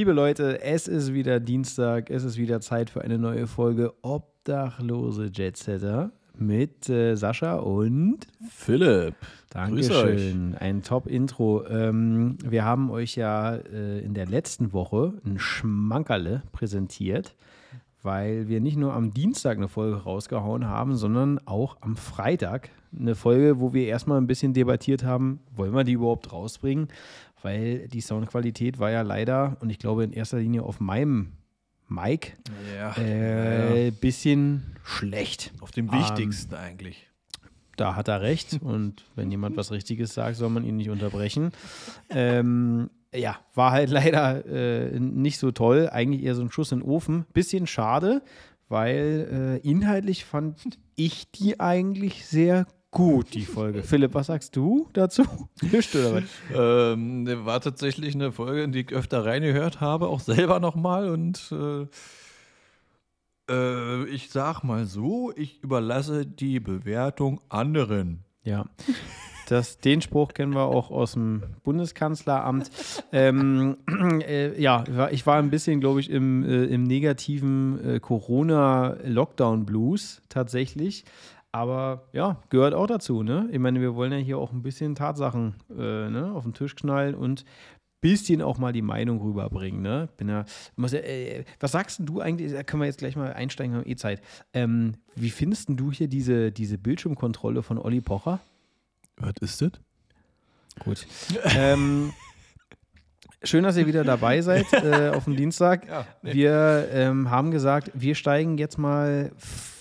Liebe Leute, es ist wieder Dienstag, es ist wieder Zeit für eine neue Folge Obdachlose Jetsetter mit äh, Sascha und Philipp. Dankeschön. Ein Top-Intro. Ähm, wir haben euch ja äh, in der letzten Woche ein Schmankerle präsentiert, weil wir nicht nur am Dienstag eine Folge rausgehauen haben, sondern auch am Freitag eine Folge, wo wir erstmal ein bisschen debattiert haben, wollen wir die überhaupt rausbringen? Weil die Soundqualität war ja leider, und ich glaube in erster Linie auf meinem Mic, Ja, äh, ja. bisschen schlecht. Auf dem Ähm, Wichtigsten eigentlich. Da hat er recht. Und wenn jemand was Richtiges sagt, soll man ihn nicht unterbrechen. Ähm, ja, war halt leider äh, nicht so toll. Eigentlich eher so ein Schuss in den Ofen. Bisschen schade, weil äh, inhaltlich fand ich die eigentlich sehr gut, die Folge. Philipp, was sagst du dazu? Nicht oder was? Ähm, war tatsächlich eine Folge, in die ich öfter reingehört habe, auch selber nochmal. Und äh, äh, ich sag mal so, ich überlasse die Bewertung anderen. Ja. Das, den Spruch kennen wir auch aus dem Bundeskanzleramt. Ähm, äh, ja, ich war ein bisschen, glaube ich, im, äh, im negativen äh, Corona-Lockdown-Blues tatsächlich. Aber ja, gehört auch dazu, ne? Ich meine, wir wollen ja hier auch ein bisschen Tatsachen äh, ne, auf den Tisch knallen und bisschen auch mal die Meinung rüberbringen, ne? Bin ja, muss ja äh, was sagst du eigentlich? Da können wir jetzt gleich mal einsteigen, wir haben eh Zeit. Ähm, wie findest du hier diese, diese Bildschirmkontrolle von Olli Pocher? Was ist das? Gut. ähm, schön, dass ihr wieder dabei seid äh, auf dem Dienstag. Ja, nee. Wir ähm, haben gesagt, wir steigen jetzt mal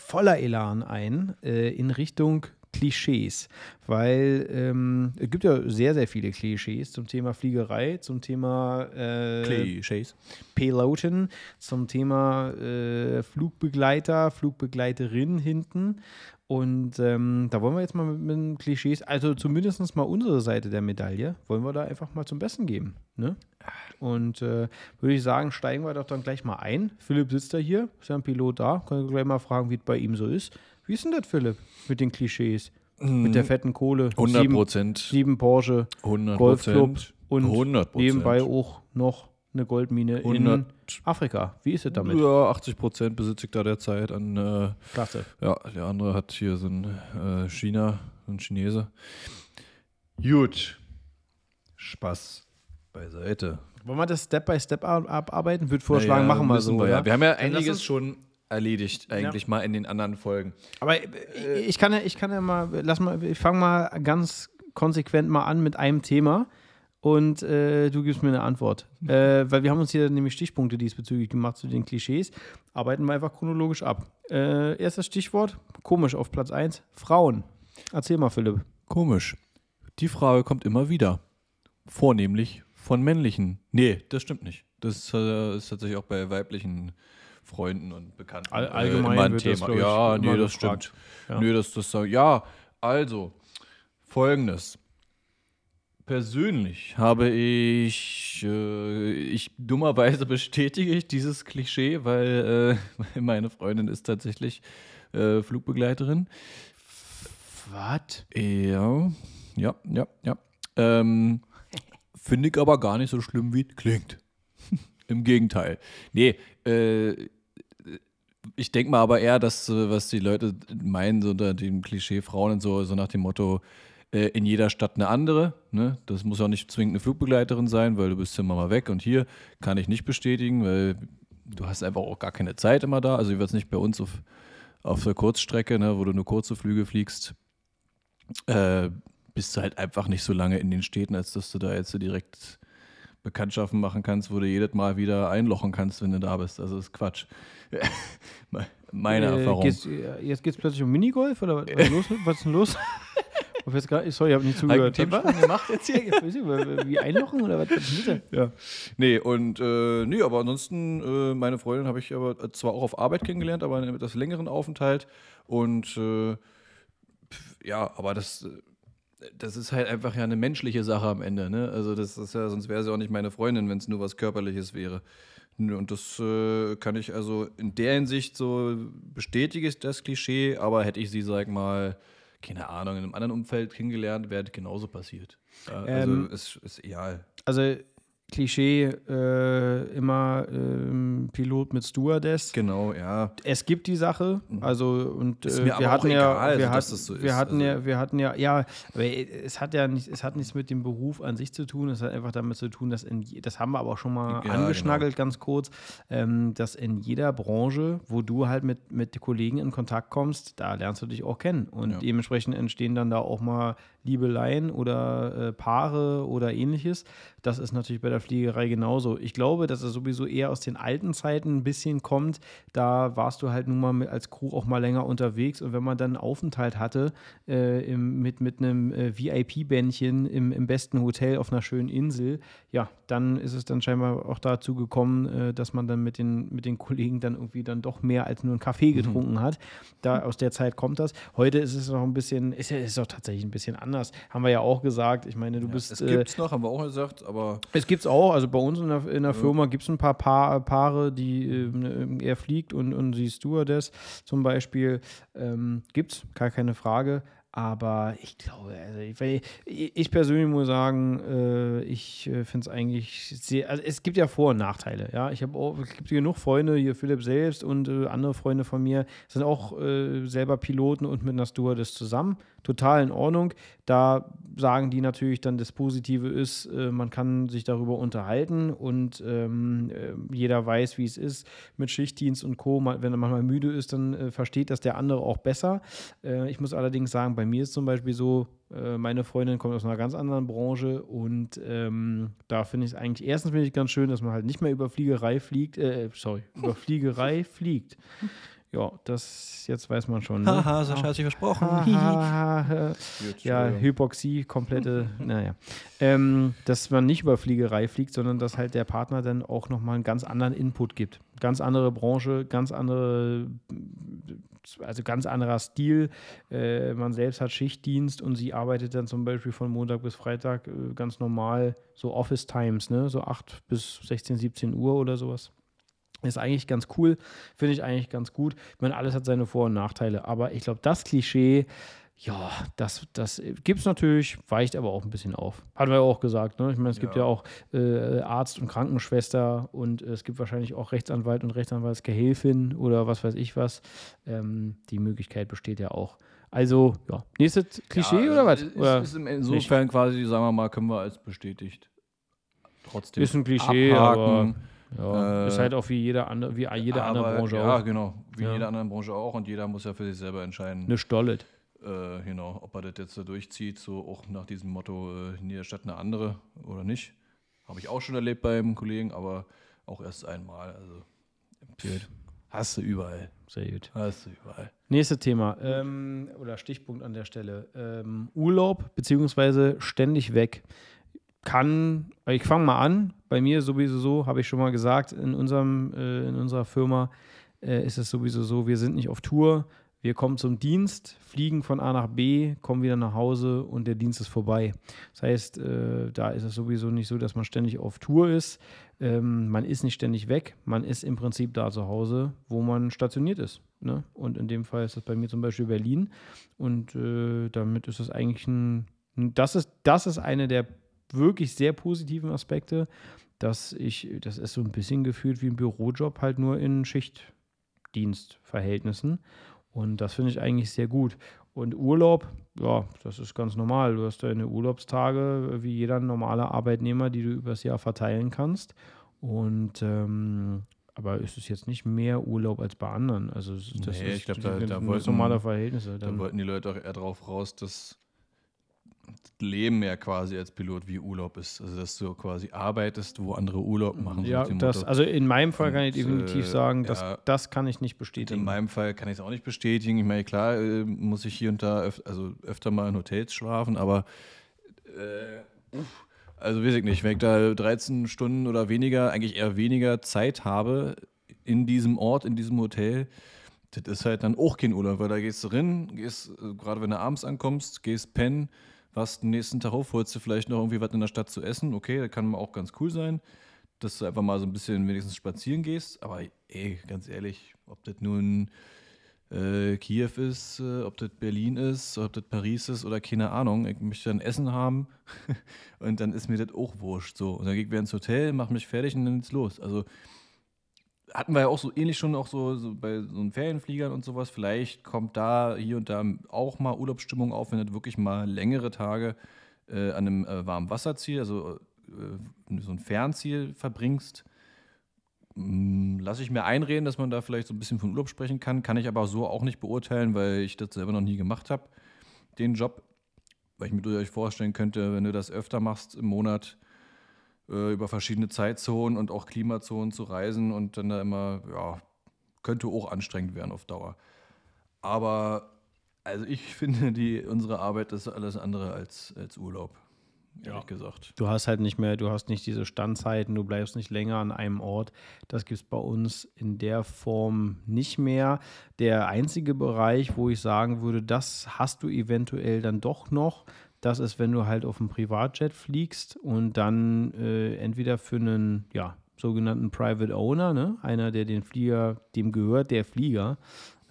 voller Elan ein äh, in Richtung Klischees, weil ähm, es gibt ja sehr, sehr viele Klischees zum Thema Fliegerei, zum Thema äh, Klischees. Piloten, zum Thema äh, Flugbegleiter, Flugbegleiterin hinten. Und ähm, da wollen wir jetzt mal mit, mit Klischees, also zumindest mal unsere Seite der Medaille, wollen wir da einfach mal zum Besten geben. Ne? Und äh, würde ich sagen, steigen wir doch dann gleich mal ein. Philipp sitzt da hier, ist ja ein Pilot da. Können wir gleich mal fragen, wie es bei ihm so ist. Wie ist denn das, Philipp, mit den Klischees? Mit der fetten Kohle. 100 Sieben, Prozent. sieben Porsche, 100 Golfclub und 100 nebenbei auch noch eine Goldmine in 100. Afrika. Wie ist es damit? Ja, 80 Prozent besitze ich da derzeit an. Äh, Klasse. ja, der andere hat hier so ein äh, China, so ein Chinese. Gut. Spaß beiseite. Wollen wir das Step by Step ab- abarbeiten? Würde vorschlagen, Naja, machen wir so. Wir, ja. wir haben ja einiges uns- schon erledigt, eigentlich mal in den anderen Folgen. Aber äh, ich kann ja, ich kann ja mal, lass mal, ich fange mal ganz konsequent mal an mit einem Thema und äh, du gibst mir eine Antwort. äh, weil wir haben uns hier nämlich Stichpunkte diesbezüglich gemacht zu den Klischees. Arbeiten wir einfach chronologisch ab. Äh, erstes Stichwort, komisch auf Platz 1, Frauen. Erzähl mal, Philipp. Komisch. Die Frage kommt immer wieder. Vornehmlich von männlichen. Nee, das stimmt nicht. Das äh, ist tatsächlich auch bei weiblichen Freunden und Bekannten All- äh, allgemein immer ein wird das, Thema. ich, ja, nee, das gefragt. stimmt. Ja. Nee, das, das, ja, also, folgendes. Persönlich habe ich, äh, ich dummerweise bestätige ich dieses Klischee, weil äh, meine Freundin ist tatsächlich äh, Flugbegleiterin. Was? Ja, ja, ja, ja. Ähm, Finde ich aber gar nicht so schlimm, wie es klingt. Im Gegenteil. Nee, äh, ich denke mal aber eher, dass, äh, was die Leute meinen, so unter dem Klischee Frauen und so, so nach dem Motto, äh, in jeder Stadt eine andere. Ne? Das muss auch nicht zwingend eine Flugbegleiterin sein, weil du bist immer mal weg und hier kann ich nicht bestätigen, weil du hast einfach auch gar keine Zeit immer da. Also, wie wird es nicht bei uns auf, auf der Kurzstrecke, ne, wo du nur kurze Flüge fliegst äh, bist du halt einfach nicht so lange in den Städten, als dass du da jetzt so direkt Bekanntschaften machen kannst, wo du jedes Mal wieder einlochen kannst, wenn du da bist. Also das ist Quatsch. Meine Äh, Erfahrung. geht's, äh, jetzt geht es plötzlich um Minigolf oder was, was, ist los, was ist denn los? Nicht- Sorry, ich habe nicht zugehört. Thema Hab ich gemacht jetzt hier? Wie einlochen oder was? was? Ja. Nee, und äh, nee, aber ansonsten, äh, meine Freundin habe ich aber zwar auch auf Arbeit kennengelernt, aber in einem etwas längeren Aufenthalt. Und äh, ja, aber das, äh, das ist halt einfach ja eine menschliche Sache am Ende. Ne? Also das ist ja, sonst wäre sie auch nicht meine Freundin, wenn es nur was Körperliches wäre. Und das äh, kann ich also in der Hinsicht so bestätige ich das Klischee, aber hätte ich sie, sag mal, keine Ahnung, in einem anderen Umfeld kennengelernt, wäre genauso passiert. Ja, also Ähm, es ist egal. Also Klischee äh, immer ähm, Pilot mit Stewardess. Genau, ja. Es gibt die Sache, also und äh, wir hatten ja, egal, wir, also, hat, das so wir hatten also. ja, wir hatten ja, ja, aber es hat ja nicht, es hat nichts mit dem Beruf an sich zu tun. Es hat einfach damit zu tun, dass in, das haben wir aber auch schon mal Ja, angeschnaggelt, ganz kurz, ähm, dass in jeder Branche, wo du halt mit mit Kollegen in Kontakt kommst, da lernst du dich auch kennen und Ja. dementsprechend entstehen dann da auch mal Liebeleien oder äh, Paare oder ähnliches. Das ist natürlich bei der Fliegerei genauso. Ich glaube, dass es sowieso eher aus den alten Zeiten ein bisschen kommt. Da warst du halt nun mal mit, als Crew auch mal länger unterwegs und wenn man dann einen Aufenthalt hatte äh, im, mit, mit einem äh, VIP-Bändchen im, im besten Hotel auf einer schönen Insel, ja, dann ist es dann scheinbar auch dazu gekommen, äh, dass man dann mit den, mit den Kollegen dann irgendwie dann doch mehr als nur einen Kaffee getrunken hat. Da aus der Zeit kommt das. Heute ist es noch ein bisschen, ist ja ist doch tatsächlich ein bisschen anders. Haben wir ja auch gesagt. Ich meine, du bist. Es äh, gibt's noch, haben wir auch gesagt, aber es gibt's auch, also bei uns in der, in der Firma gibt es ein paar pa Paare, die ähm, er fliegt und, und sie Stewardess zum Beispiel. Ähm, gibt's, gar keine Frage. Aber ich glaube, also ich, ich ich persönlich muss sagen, äh, ich äh, finde es eigentlich sehr, also es gibt ja Vor- und Nachteile, ja. Ich habe auch, es gibt genug Freunde, hier Philipp selbst und äh, andere Freunde von mir sind auch äh, selber Piloten und mit einer Stewardess zusammen. Total in Ordnung. Da sagen die natürlich dann, das Positive ist, äh, man kann sich darüber unterhalten und ähm, äh, jeder weiß, wie es ist mit Schichtdienst und Co. Man, wenn er manchmal müde ist, dann versteht das der andere auch besser. Ich muss allerdings sagen, bei mir ist zum Beispiel so, äh, meine Freundin kommt aus einer ganz anderen Branche und ähm, da finde ich es eigentlich, erstens finde ich ganz schön, dass man halt nicht mehr über Fliegerei fliegt, äh, sorry, über Fliegerei fliegt. Ja, das jetzt weiß man schon. Ne? haha, Sascha hat sich versprochen. Ja. Hypoxie, komplette, naja. Ähm, dass man nicht über Fliegerei fliegt, sondern dass halt der Partner dann auch nochmal einen ganz anderen Input gibt. Ganz andere Branche, ganz andere, also ganz anderer Stil. Äh, man selbst hat Schichtdienst und sie arbeitet dann zum Beispiel von Montag bis Freitag äh, ganz normal, so Office Times, ne? so 8 bis 16, 17 Uhr oder sowas. Ist eigentlich ganz cool, finde ich eigentlich ganz gut. Ich meine, alles hat seine Vor- und Nachteile, aber ich glaube, das Klischee, ja, das, das gibt es natürlich, weicht aber auch ein bisschen auf. Hatten wir ja auch gesagt, ne? Ich meine, es gibt ja Ja. auch äh, Arzt und Krankenschwester und äh, es gibt wahrscheinlich auch Rechtsanwalt und Rechtsanwaltsgehilfin oder was weiß ich was. Ähm, die Möglichkeit besteht ja auch. Also, ja, nächstes Klischee Ja, oder was? Ist, Oder ist insofern quasi, sagen wir mal, können wir als bestätigt trotzdem ist ein Klischee, aber abhaken. Ja, Äh, ist halt auch wie jede andere, wie jede andere Aber, Branche ja, auch. genau. Wie Ja. in jeder anderen Branche auch. Und jeder muss ja für sich selber entscheiden, Eine Stollet. äh, genau, ob er das jetzt so durchzieht, so auch nach diesem Motto, äh, in jeder Stadt eine andere oder nicht. Habe ich auch schon erlebt beim Kollegen, aber auch erst einmal. Also, pff, hast du überall. Sehr gut. Hast du überall. Nächstes Thema ähm, oder Stichpunkt an der Stelle. Ähm, Urlaub beziehungsweise ständig weg. Kann, ich fange mal an, bei mir sowieso so, habe ich schon mal gesagt, in, unserem, äh, in unserer Firma äh, ist es sowieso so, wir sind nicht auf Tour, wir kommen zum Dienst, fliegen von A nach B, kommen wieder nach Hause und der Dienst ist vorbei. Das heißt, äh, da ist es sowieso nicht so, dass man ständig auf Tour ist. Ähm, man ist nicht ständig weg, man ist im Prinzip da zu Hause, wo man stationiert ist. Ne? Und in dem Fall ist das bei mir zum Beispiel Berlin. Und äh, damit ist es eigentlich ein, das ist, das ist eine der wirklich sehr positiven Aspekte, dass ich, das ist so ein bisschen gefühlt wie ein Bürojob, halt nur in Schichtdienstverhältnissen. Und das finde ich eigentlich sehr gut. Und Urlaub, ja, das ist ganz normal. Du hast deine Urlaubstage wie jeder normale Arbeitnehmer, die du übers Jahr verteilen kannst. Und ähm, aber ist es jetzt nicht mehr Urlaub als bei anderen? Also das Nee, ist ich glaub, da- da wollten- normale Verhältnisse. Da Dann, wollten die Leute auch eher drauf raus, dass das Leben ja quasi als Pilot wie Urlaub ist. Also, dass du quasi arbeitest, wo andere Urlaub machen. so ja, das, also in meinem Fall kann ich Und, definitiv äh, sagen, dass, ja. das kann ich nicht bestätigen. in meinem Fall kann ich es auch nicht bestätigen. Ich meine, klar äh, muss ich hier und da öf also öfter mal in Hotels schlafen, aber äh, also weiß ich nicht, wenn ich da 13 Stunden oder weniger, eigentlich eher weniger Zeit habe in diesem Ort, in diesem Hotel, das ist halt dann auch kein Urlaub, weil da gehst du rein, gehst, äh, gerade wenn du abends ankommst, gehst pennen, was den nächsten Tag auf, holst du vielleicht noch irgendwie was in der Stadt zu essen, okay, das kann auch ganz cool sein, dass du einfach mal so ein bisschen wenigstens spazieren gehst, aber ey, ganz ehrlich, ob das nun äh, Kiew ist, äh, ob das Berlin ist, ob das Paris ist oder keine Ahnung. Ich möchte dann Essen haben und dann ist mir das auch wurscht. So. Und dann gehe ich wieder ins Hotel, mache mich fertig und dann geht's los. Also hatten wir ja auch so ähnlich schon auch so, so bei so Ferienfliegern und sowas. Vielleicht kommt da hier und da auch mal Urlaubsstimmung auf, wenn du wirklich mal längere Tage äh, an einem äh, warmen Wasserziel, also äh, so ein Fernziel verbringst. Hm, Lasse ich mir einreden, dass man da vielleicht so ein bisschen von Urlaub sprechen kann, kann ich aber so auch nicht beurteilen, weil ich das selber noch nie gemacht habe, den Job. Weil ich mir durchaus vorstellen könnte, wenn du das öfter machst im Monat, äh, über verschiedene Zeitzonen und auch Klimazonen zu reisen und dann da immer, ja, könnte auch anstrengend werden auf Dauer. Aber also ich finde, die, unsere Arbeit ist alles andere als, als Urlaub, ehrlich ja. gesagt. Du hast halt nicht mehr, du hast nicht diese Standzeiten, du bleibst nicht länger an einem Ort. Das gibt es bei uns in der Form nicht mehr. Der einzige Bereich, wo ich sagen würde, das hast du eventuell dann doch noch, das ist, wenn du halt auf einem Privatjet fliegst und dann äh, entweder für einen, ja, sogenannten Private Owner, ne? einer, der den Flieger, dem gehört der Flieger,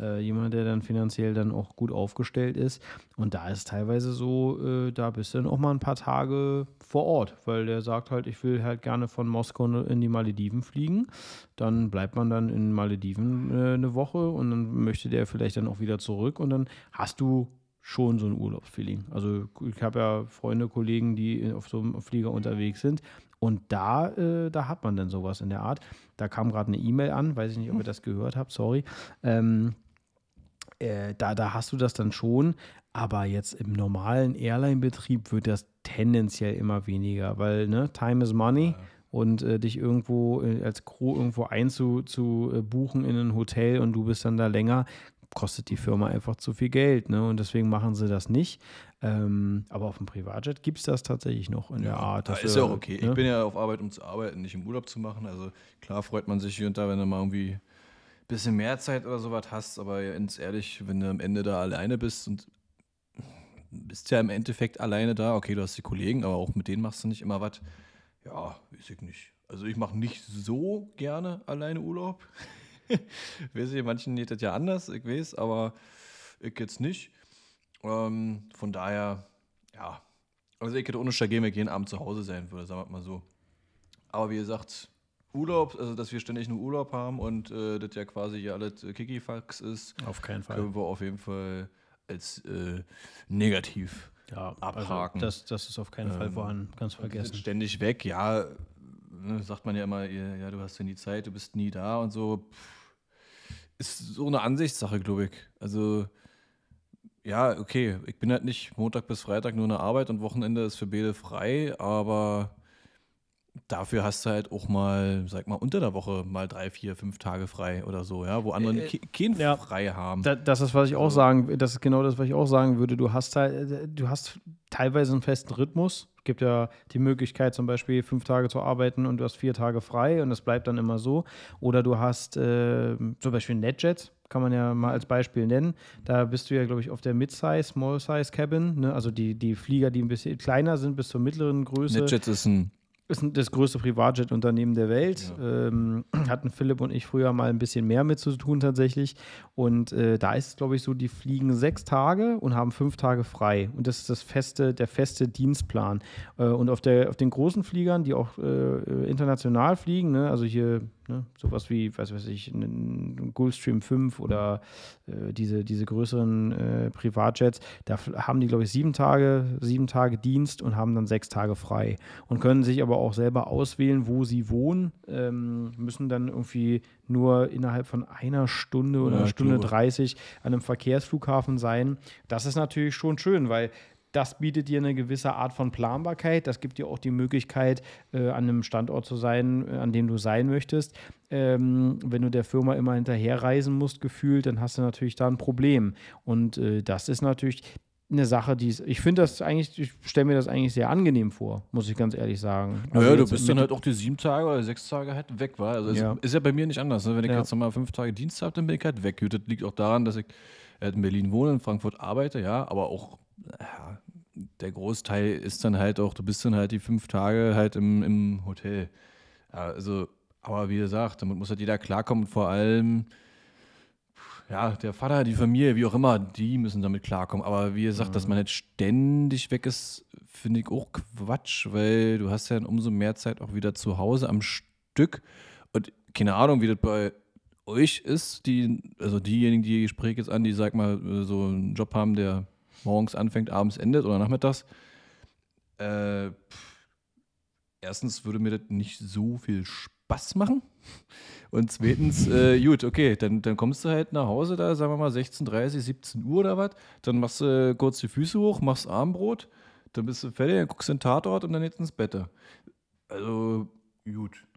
äh, jemand, der dann finanziell dann auch gut aufgestellt ist. Und da ist teilweise so, äh, da bist du dann auch mal ein paar Tage vor Ort, weil der sagt halt, ich will halt gerne von Moskau in die Malediven fliegen. Dann bleibt man dann in Malediven äh, eine Woche und dann möchte der vielleicht dann auch wieder zurück und dann hast du schon so ein Urlaubsfeeling. Also ich habe ja Freunde, Kollegen, die auf so einem Flieger unterwegs sind. Und da, äh, da hat man dann sowas in der Art. Da kam gerade eine E-Mail an, weiß ich nicht, ob ihr das gehört habt, sorry. Ähm, äh, da, da hast du das dann schon, aber jetzt im normalen Airline-Betrieb wird das tendenziell immer weniger, weil ne, Time is Money. Ja und äh, dich irgendwo äh, als Crew irgendwo einzubuchen äh, in ein Hotel und du bist dann da länger, kostet die Firma einfach zu viel Geld. Ne? Und deswegen machen sie das nicht. Ähm, aber auf dem Privatjet gibt es das tatsächlich noch in ja, der Art. Das ist ja auch okay. Ne? Ich bin ja auf Arbeit, um zu arbeiten, nicht im Urlaub zu machen. Also klar freut man sich hier und da, wenn du mal irgendwie ein bisschen mehr Zeit oder sowas hast. Aber ganz ehrlich, wenn du am Ende da alleine bist und bist ja im Endeffekt alleine da. Okay, du hast die Kollegen, aber auch mit denen machst du nicht immer was. Ja, weiß ich nicht. Also ich mache nicht so gerne alleine Urlaub. weiß ich, manchen geht das ja anders, ich weiß, aber ich jetzt nicht. Ähm, von daher, ja, also ich hätte ohne Stageme jeden Abend zu Hause sein würde, sagen wir mal so. Aber wie gesagt, Urlaub, also dass wir ständig nur Urlaub haben und äh, das ja quasi hier alles äh, Kikifax ist, auf keinen Fall. können wir auf jeden Fall als äh, negativ ja, also abhaken. Also das, das ist auf keinen ähm, Fall vorhanden, ganz vergessen. Ständig weg, ja, ne, sagt man ja immer, ja, du hast ja nie Zeit, du bist nie da und so. Pff ist so eine Ansichtssache, glaube ich. Also, ja, okay, ich bin halt nicht Montag bis Freitag nur in der Arbeit und Wochenende ist für Bede frei, aber dafür hast du halt auch mal, sag mal, unter der Woche mal drei, vier, fünf Tage frei oder so, ja, wo andere äh, kein ja, frei haben. das ist, was ich auch sagen, das ist genau das, was ich auch sagen würde. Du hast halt, du hast teilweise einen festen Rhythmus. Gibt ja die Möglichkeit, zum Beispiel fünf Tage zu arbeiten und du hast vier Tage frei und das bleibt dann immer so. Oder du hast äh, zum Beispiel NetJets, kann man ja mal als Beispiel nennen. Da bist du ja, glaube ich, auf der Mid-Size, Small-Size Cabin, ne? also die, die Flieger, die ein bisschen kleiner sind, bis zur mittleren Größe. NetJets ist ein ist das größte Privatjet-Unternehmen der Welt. Ja. Ähm, hatten Philipp und ich früher mal ein bisschen mehr mit zu tun tatsächlich. Und äh, da ist es, glaube ich, so, die fliegen sechs Tage und haben fünf Tage frei. Und das ist das feste, der feste Dienstplan. Äh, und auf, der, auf den großen Fliegern, die auch äh, international fliegen, ne, also hier Ne? Sowas wie, was weiß ich, ein Gulfstream 5 oder äh, diese, diese größeren äh, Privatjets, da haben die, glaube ich, sieben Tage, sieben Tage Dienst und haben dann sechs Tage frei und können sich aber auch selber auswählen, wo sie wohnen, ähm, müssen dann irgendwie nur innerhalb von einer Stunde oder ja, einer Stunde 30 an einem Verkehrsflughafen sein. Das ist natürlich schon schön, weil das bietet dir eine gewisse Art von Planbarkeit. Das gibt dir auch die Möglichkeit, äh, an einem Standort zu sein, äh, an dem du sein möchtest. Ähm, wenn du der Firma immer hinterherreisen musst, gefühlt, dann hast du natürlich da ein Problem. Und äh, das ist natürlich eine Sache, die ich finde das eigentlich, ich stelle mir das eigentlich sehr angenehm vor, muss ich ganz ehrlich sagen. Also naja, du bist dann halt auch die sieben Tage oder sechs Tage halt weg, war. Also ja. ist ja bei mir nicht anders. Ne? Wenn ich ja. jetzt nochmal fünf Tage Dienst habe, dann bin ich halt weg. Das liegt auch daran, dass ich halt in Berlin wohne, in Frankfurt arbeite, ja, aber auch ja, der Großteil ist dann halt auch, du bist dann halt die fünf Tage halt im, im Hotel. Also, aber wie gesagt, damit muss halt jeder klarkommen und vor allem, ja, der Vater, die Familie, wie auch immer, die müssen damit klarkommen. Aber wie gesagt, mhm. dass man jetzt ständig weg ist, finde ich auch Quatsch, weil du hast ja umso mehr Zeit auch wieder zu Hause am Stück. Und keine Ahnung, wie das bei euch ist, die, also diejenigen, die ich spreche jetzt an, die, sag mal, so einen Job haben, der morgens anfängt, abends endet oder nachmittags. Äh, erstens würde mir das nicht so viel Spaß machen. Und zweitens, äh, gut, okay, dann, dann kommst du halt nach Hause da, sagen wir mal 16.30, 17 Uhr oder was. Dann machst du kurz die Füße hoch, machst Armbrot, dann bist du fertig, dann guckst du den Tatort und dann jetzt ins Bett. Also, gut.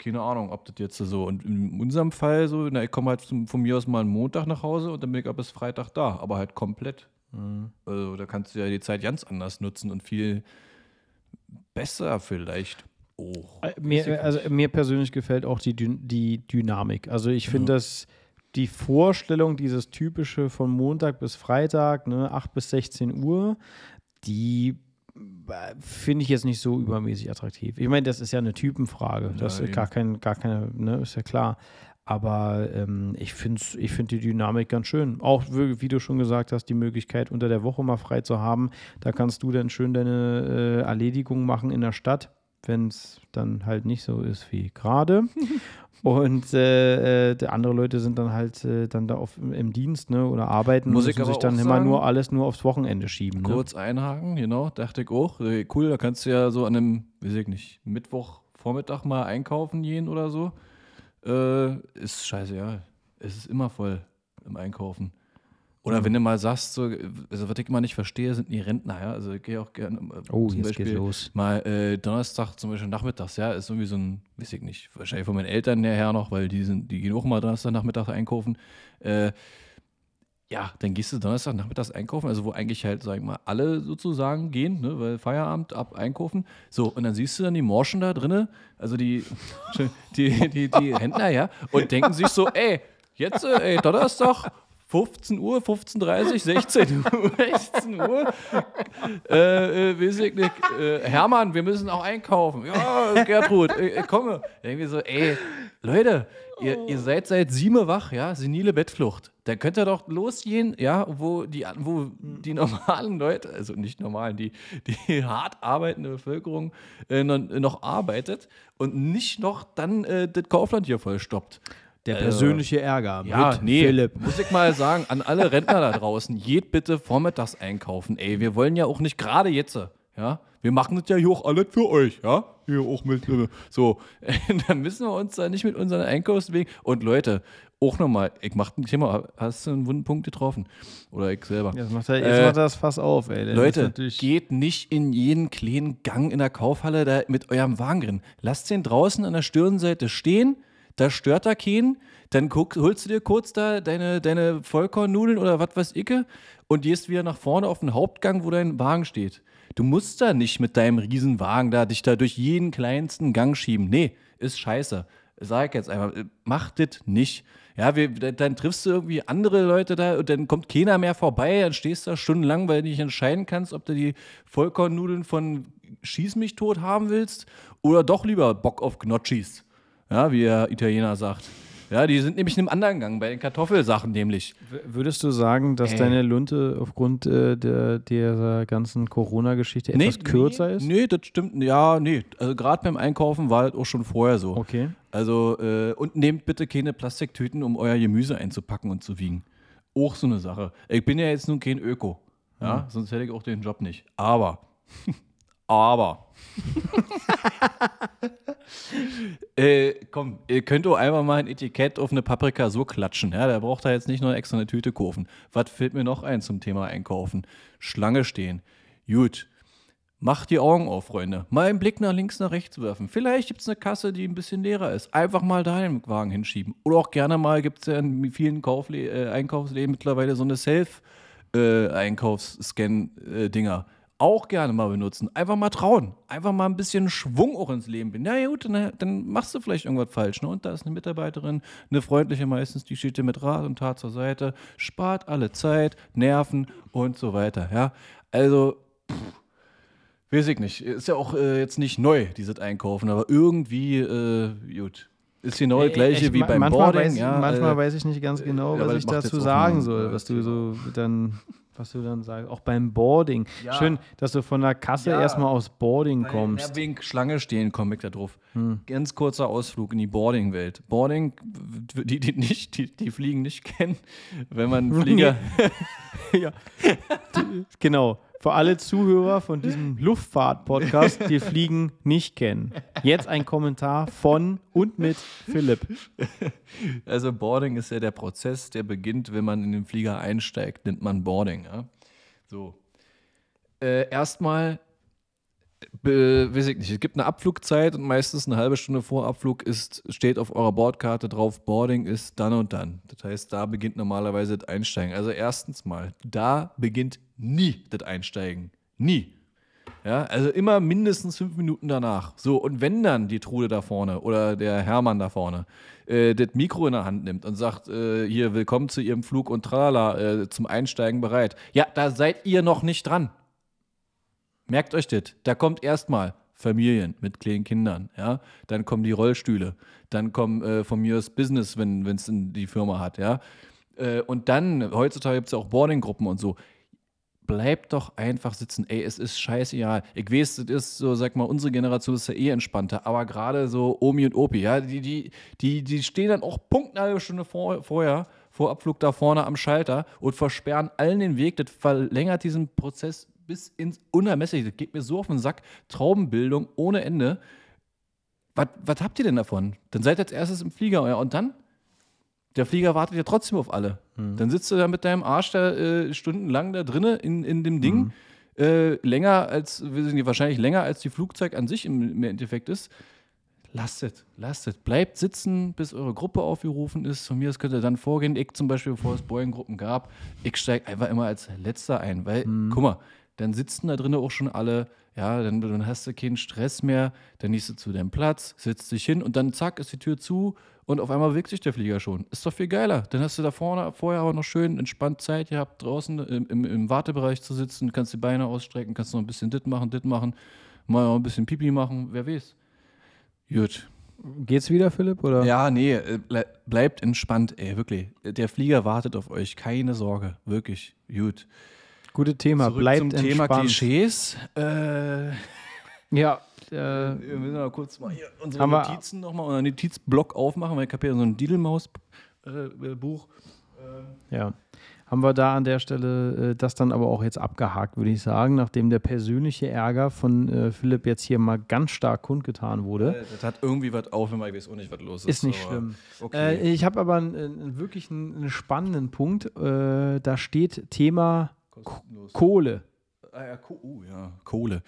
Keine Ahnung, ob das jetzt so. Und in unserem Fall so, na, ich komme halt zum, von mir aus mal einen Montag nach Hause und dann bin ich ab bis Freitag da, aber halt komplett. Mhm. Also da kannst du ja die Zeit ganz anders nutzen und viel besser vielleicht. Oh, mir, also mir persönlich gefällt auch die, die Dynamik. Also ich finde ja. das die Vorstellung, dieses typische von Montag bis Freitag, ne, 8 bis 16 Uhr, die finde ich jetzt nicht so übermäßig attraktiv. Ich meine, das ist ja eine Typenfrage. Das ja, ist gar, kein, gar keine, ne, ist ja klar. Aber ähm, ich finde ich find die Dynamik ganz schön. Auch, wie du schon gesagt hast, die Möglichkeit, unter der Woche mal frei zu haben. Da kannst du dann schön deine äh, Erledigung machen in der Stadt, wenn es dann halt nicht so ist wie gerade. Und äh, äh andere Leute sind dann halt äh, dann da auf, im Dienst ne, oder arbeiten Muss und sich dann immer sagen, nur alles nur aufs Wochenende schieben. Ne? Kurz ne? einhaken, genau, dachte ich auch. Äh, cool, da kannst du ja so an einem, weiß ich nicht, Mittwochvormittag mal einkaufen gehen oder so. Äh, ist scheiße, ja. Es ist immer voll im Einkaufen. Oder mhm. wenn du mal sagst, so, also was ich immer nicht verstehe, sind die Rentner, ja. Also ich gehe auch gerne äh, oh, zum Beispiel los. mal äh, Donnerstag zum Beispiel nachmittags, ja, ist irgendwie so ein, weiß ich nicht, wahrscheinlich von meinen Eltern her noch, weil die sind, die gehen auch mal Donnerstag nachmittags einkaufen. Äh, ja, dann gehst du Donnerstag nachmittags einkaufen, also wo eigentlich halt, sag ich mal, alle sozusagen gehen, ne, weil Feierabend ab einkaufen. So, und dann siehst du dann die Morschen da drinnen, also die, die, die, die Händler, ja, und denken sich so, ey, jetzt, äh, ey, Donnerstag, 15 Uhr, 15.30 Uhr, 16 Uhr, 16 Uhr. Äh, äh, nicht. Äh, Hermann, wir müssen auch einkaufen. Ja, Gertrud, äh, komme. Irgendwie so, ey, Leute, ihr, ihr seid seit sieben wach, ja, senile Bettflucht. Da könnt ihr doch losgehen, ja, wo die, wo die normalen Leute, also nicht normalen, die, die hart arbeitende Bevölkerung äh, noch, arbeitet und nicht noch dann äh, das Kaufland hier voll Der äh, persönliche Ärger ja, mit nee, Philipp. Muss ich mal sagen, an alle Rentner da draußen, geht bitte vormittags einkaufen. Ey, wir wollen ja auch nicht gerade jetzt, ja. Wir machen das ja hier auch alles für euch, ja. Hier auch mit, äh, so. dann müssen wir uns da nicht mit unseren Einkaufswegen. Und Leute, auch nochmal, ich mach ein Thema, hast du einen wunden Punkt getroffen? Oder ich selber. Jetzt macht er, jetzt äh, macht er das Fass auf, ey. Leute, geht nicht in jeden kleinen Gang in der Kaufhalle da mit eurem Wagen drin. Lasst den draußen an der Stirnseite stehen da stört da keinen. Dann guck, holst du dir kurz da deine, deine Vollkornnudeln oder was weiß ich und gehst wieder nach vorne auf den Hauptgang, wo dein Wagen steht. Du musst da nicht mit deinem Riesenwagen da dich da durch jeden kleinsten Gang schieben. Nee, ist scheiße. Sag ich jetzt einfach, mach das nicht. Ja, wir, dann triffst du irgendwie andere Leute da und dann kommt keiner mehr vorbei, dann stehst du da stundenlang, weil du nicht entscheiden kannst, ob du die Vollkornnudeln von Schieß mich tot haben willst oder doch lieber Bock auf Gnocchis. Ja, wie der Italiener sagt. Ja, die sind nämlich in einem anderen Gang, bei den Kartoffelsachen nämlich. Würdest du sagen, dass Ey. deine Lunte aufgrund äh, der, der ganzen Corona-Geschichte etwas nee, kürzer nee, ist? Nee, das stimmt. Ja, nee. Also gerade beim Einkaufen war das auch schon vorher so. Okay. Also, äh, und nehmt bitte keine Plastiktüten, um euer Gemüse einzupacken und zu wiegen. Auch so eine Sache. Ich bin ja jetzt nun kein Öko. Ja, mhm. sonst hätte ich auch den Job nicht. Aber aber. äh, komm, ihr könnt doch einfach mal ein Etikett auf eine Paprika so klatschen. Ja, der braucht da jetzt nicht nur extra eine Tüte kaufen. Was fällt mir noch ein zum Thema Einkaufen? Schlange stehen. Gut. Macht die Augen auf, Freunde. Mal einen Blick nach links, nach rechts werfen. Vielleicht gibt es eine Kasse, die ein bisschen leerer ist. Einfach mal da den Wagen hinschieben. Oder auch gerne mal gibt es ja in vielen Kaufle äh, Einkaufsläden mittlerweile so eine Self-Einkaufsscan-Dinger. Äh, auch gerne mal benutzen. Einfach mal trauen. Einfach mal ein bisschen Schwung auch ins Leben bringen. Ja, gut, dann, dann, machst du vielleicht irgendwas falsch. Ne? Und da ist eine Mitarbeiterin, eine freundliche meistens, die steht dir mit Rat und Tat zur Seite, spart alle Zeit, Nerven und so weiter. Ja, also, pff, weiß ich nicht. Ist ja auch äh, jetzt nicht neu, dieses Einkaufen, aber irgendwie, äh, gut. Ist genau das gleiche Ich- wie beim manchmal Boarding. Weiß, ja, manchmal äh, weiß ich nicht ganz genau, ja, aber was ich dazu sagen soll, was du Thema. so dann, was du dann sagst. Auch beim Boarding. Ja. Schön, dass du von der Kasse Ja. erstmal aufs Boarding Ja, kommst. Hm. wegen Schlange stehen, komme ich da drauf. Ganz kurzer Ausflug in die Boarding-Welt. Boarding, die, die nicht, die, die Fliegen nicht kennen, wenn man Flieger. ja. Genau. Für alle Zuhörer von diesem Luftfahrt-Podcast, die Fliegen nicht kennen. Jetzt ein Kommentar von und mit Philipp. Also Boarding ist ja der Prozess, der beginnt, wenn man in den Flieger einsteigt, nennt man Boarding. Ja? So. Äh, erstmal, be- weiß ich nicht, es gibt eine Abflugzeit und meistens eine halbe Stunde vor Abflug ist, steht auf eurer Bordkarte drauf, Boarding ist dann und dann. Das heißt, da beginnt normalerweise das Einsteigen. Also erstens mal, da beginnt nie das Einsteigen. Nie. Ja, also immer mindestens fünf Minuten danach. So, und wenn dann die Trude da vorne oder der Hermann da vorne äh, das Mikro in der Hand nimmt und sagt, äh, hier, willkommen zu Ihrem Flug und tralala, äh, zum Einsteigen bereit. Ja, da seid ihr noch nicht dran. Merkt euch das. Da kommt erstmal Familien mit kleinen Kindern, ja. Dann kommen die Rollstühle. Dann kommen äh, von mir das Business, wenn es die Firma hat, ja. Äh, und dann, heutzutage gibt es ja auch Boarding-Gruppen und so bleibt doch einfach sitzen. Ey, es ist scheißegal. Ich weiß, das ist so, sag mal, unsere Generation ist ja eh entspannter, aber gerade so Omi und Opi, ja, die, die, die, die stehen dann auch Punkt eine halbe Stunde vor, vorher, vor Abflug da vorne am Schalter und versperren allen den Weg. Das verlängert diesen Prozess bis ins Unermessliche. Das geht mir so auf den Sack. Traubenbildung ohne Ende. Was, was habt ihr denn davon? Dann seid ihr als erstes im Flieger, ja, und dann? Der Flieger wartet ja trotzdem auf alle. Dann sitzt du da mit deinem Arsch da äh, stundenlang da drinnen in, in dem Ding. Äh, länger als, wir sind wahrscheinlich länger als die Flugzeug an sich im, im Endeffekt ist. Lasst es, lasst es. Bleibt sitzen, bis eure Gruppe aufgerufen ist. Von mir aus könnt ihr dann vorgehen. Ich zum Beispiel, bevor es Boeing-Gruppen gab, ich steige einfach immer als Letzter ein. Weil, guck mal, dann sitzen da drinnen auch schon alle, ja, dann, dann hast du keinen Stress mehr, dann gehst du zu deinem Platz, setzt dich hin und dann zack, ist die Tür zu und auf einmal bewegt sich der Flieger schon. Ist doch viel geiler. Dann hast du da vorne vorher auch noch schön entspannt Zeit gehabt, draußen im, im, im Wartebereich zu sitzen, kannst die Beine ausstrecken, kannst noch ein bisschen dit machen, dit machen, mal noch ein bisschen Pipi machen, wer weiß. Gut. Geht's wieder, Philipp? Oder? Ja, nee, äh, ble bleibt entspannt, ey, wirklich. Der Flieger wartet auf euch, keine Sorge, wirklich. Gut. Gutes Thema. Zurück Bleibt zum Thema entspannt. Klischees. Äh, Ja. Äh, wir müssen mal kurz mal hier unsere Notizen nochmal, unseren Notizblock aufmachen, weil ich habe hier so ein Didelmaus-Buch. Ja. Haben wir da an der Stelle äh, das dann aber auch jetzt abgehakt, würde ich sagen, nachdem der persönliche Ärger von äh, Philipp jetzt hier mal ganz stark kundgetan wurde. das hat irgendwie was auf, wenn ich weiß auch nicht, was los ist. Ist nicht schlimm. Okay. Äh, ich habe aber einen, wirklich einen, spannenden Punkt. Äh, da steht Thema Kostenlos. Kohle. Ah, ja, Ko uh, ja, Kohle.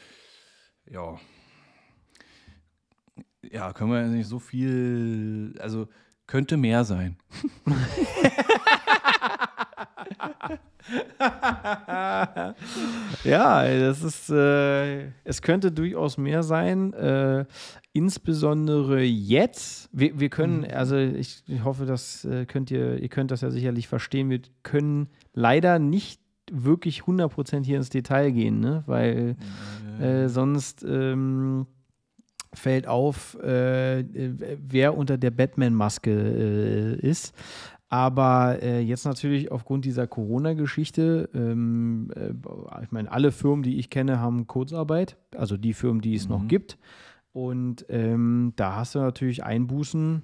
Ja. Ja, können wir nicht so viel, also könnte mehr sein. Ja, das ist, äh, es könnte durchaus mehr sein, äh, insbesondere jetzt. Wir, wir können, also ich, ich hoffe, das äh, könnt ihr, ihr könnt das ja sicherlich verstehen, wir können leider nicht wirklich 100% hier ins Detail gehen, ne? weil äh, sonst ähm, fällt auf, äh, wer unter der Batman-Maske äh, ist. Aber äh, jetzt natürlich aufgrund dieser Corona-Geschichte, ähm, äh, ich meine, alle Firmen, die ich kenne, haben Kurzarbeit, also die Firmen, die es noch gibt. Und ähm, da hast du natürlich Einbußen.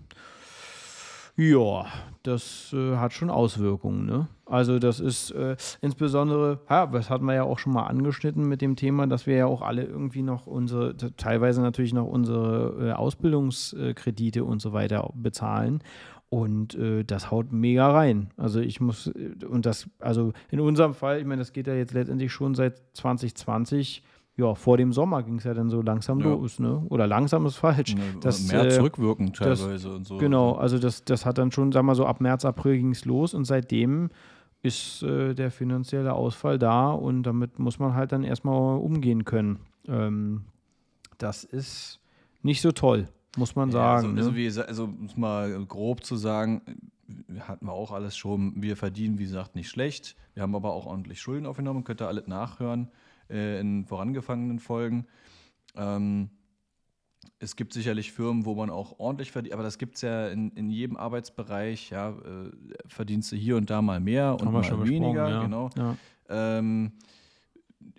Ja, das äh, hat schon Auswirkungen. Ne? Also das ist äh, insbesondere, ja, das hatten wir ja auch schon mal angeschnitten mit dem Thema, dass wir ja auch alle irgendwie noch unsere, teilweise natürlich noch unsere äh, Ausbildungskredite und so weiter bezahlen. Und äh, das haut mega rein. Also ich muss, äh, und das, also in unserem Fall, ich meine, das geht ja jetzt letztendlich schon seit 2020. Ja, vor dem Sommer ging es ja dann so langsam Ja. los, ne? Oder langsam ist falsch. Das, mehr äh, zurückwirkend das- teilweise und so. Genau, also das, das hat dann schon, sagen wir so, ab März, April ging es los und seitdem ist äh, der finanzielle Ausfall da und damit muss man halt dann erstmal umgehen können. Ähm, das ist nicht so toll, muss man Ja, sagen. also, also, ne? wie, also um es mal grob zu sagen, hatten wir auch alles schon. Wir verdienen, wie gesagt, nicht schlecht. Wir haben aber auch ordentlich Schulden aufgenommen. Könnt ihr alles nachhören äh, in vorangefangenen Folgen. Ähm, es gibt sicherlich Firmen, wo man auch ordentlich verdient, aber das gibt es ja in, in jedem Arbeitsbereich, ja, äh, verdienst du hier und da mal mehr und mal weniger, ja. genau. Ja. Ähm,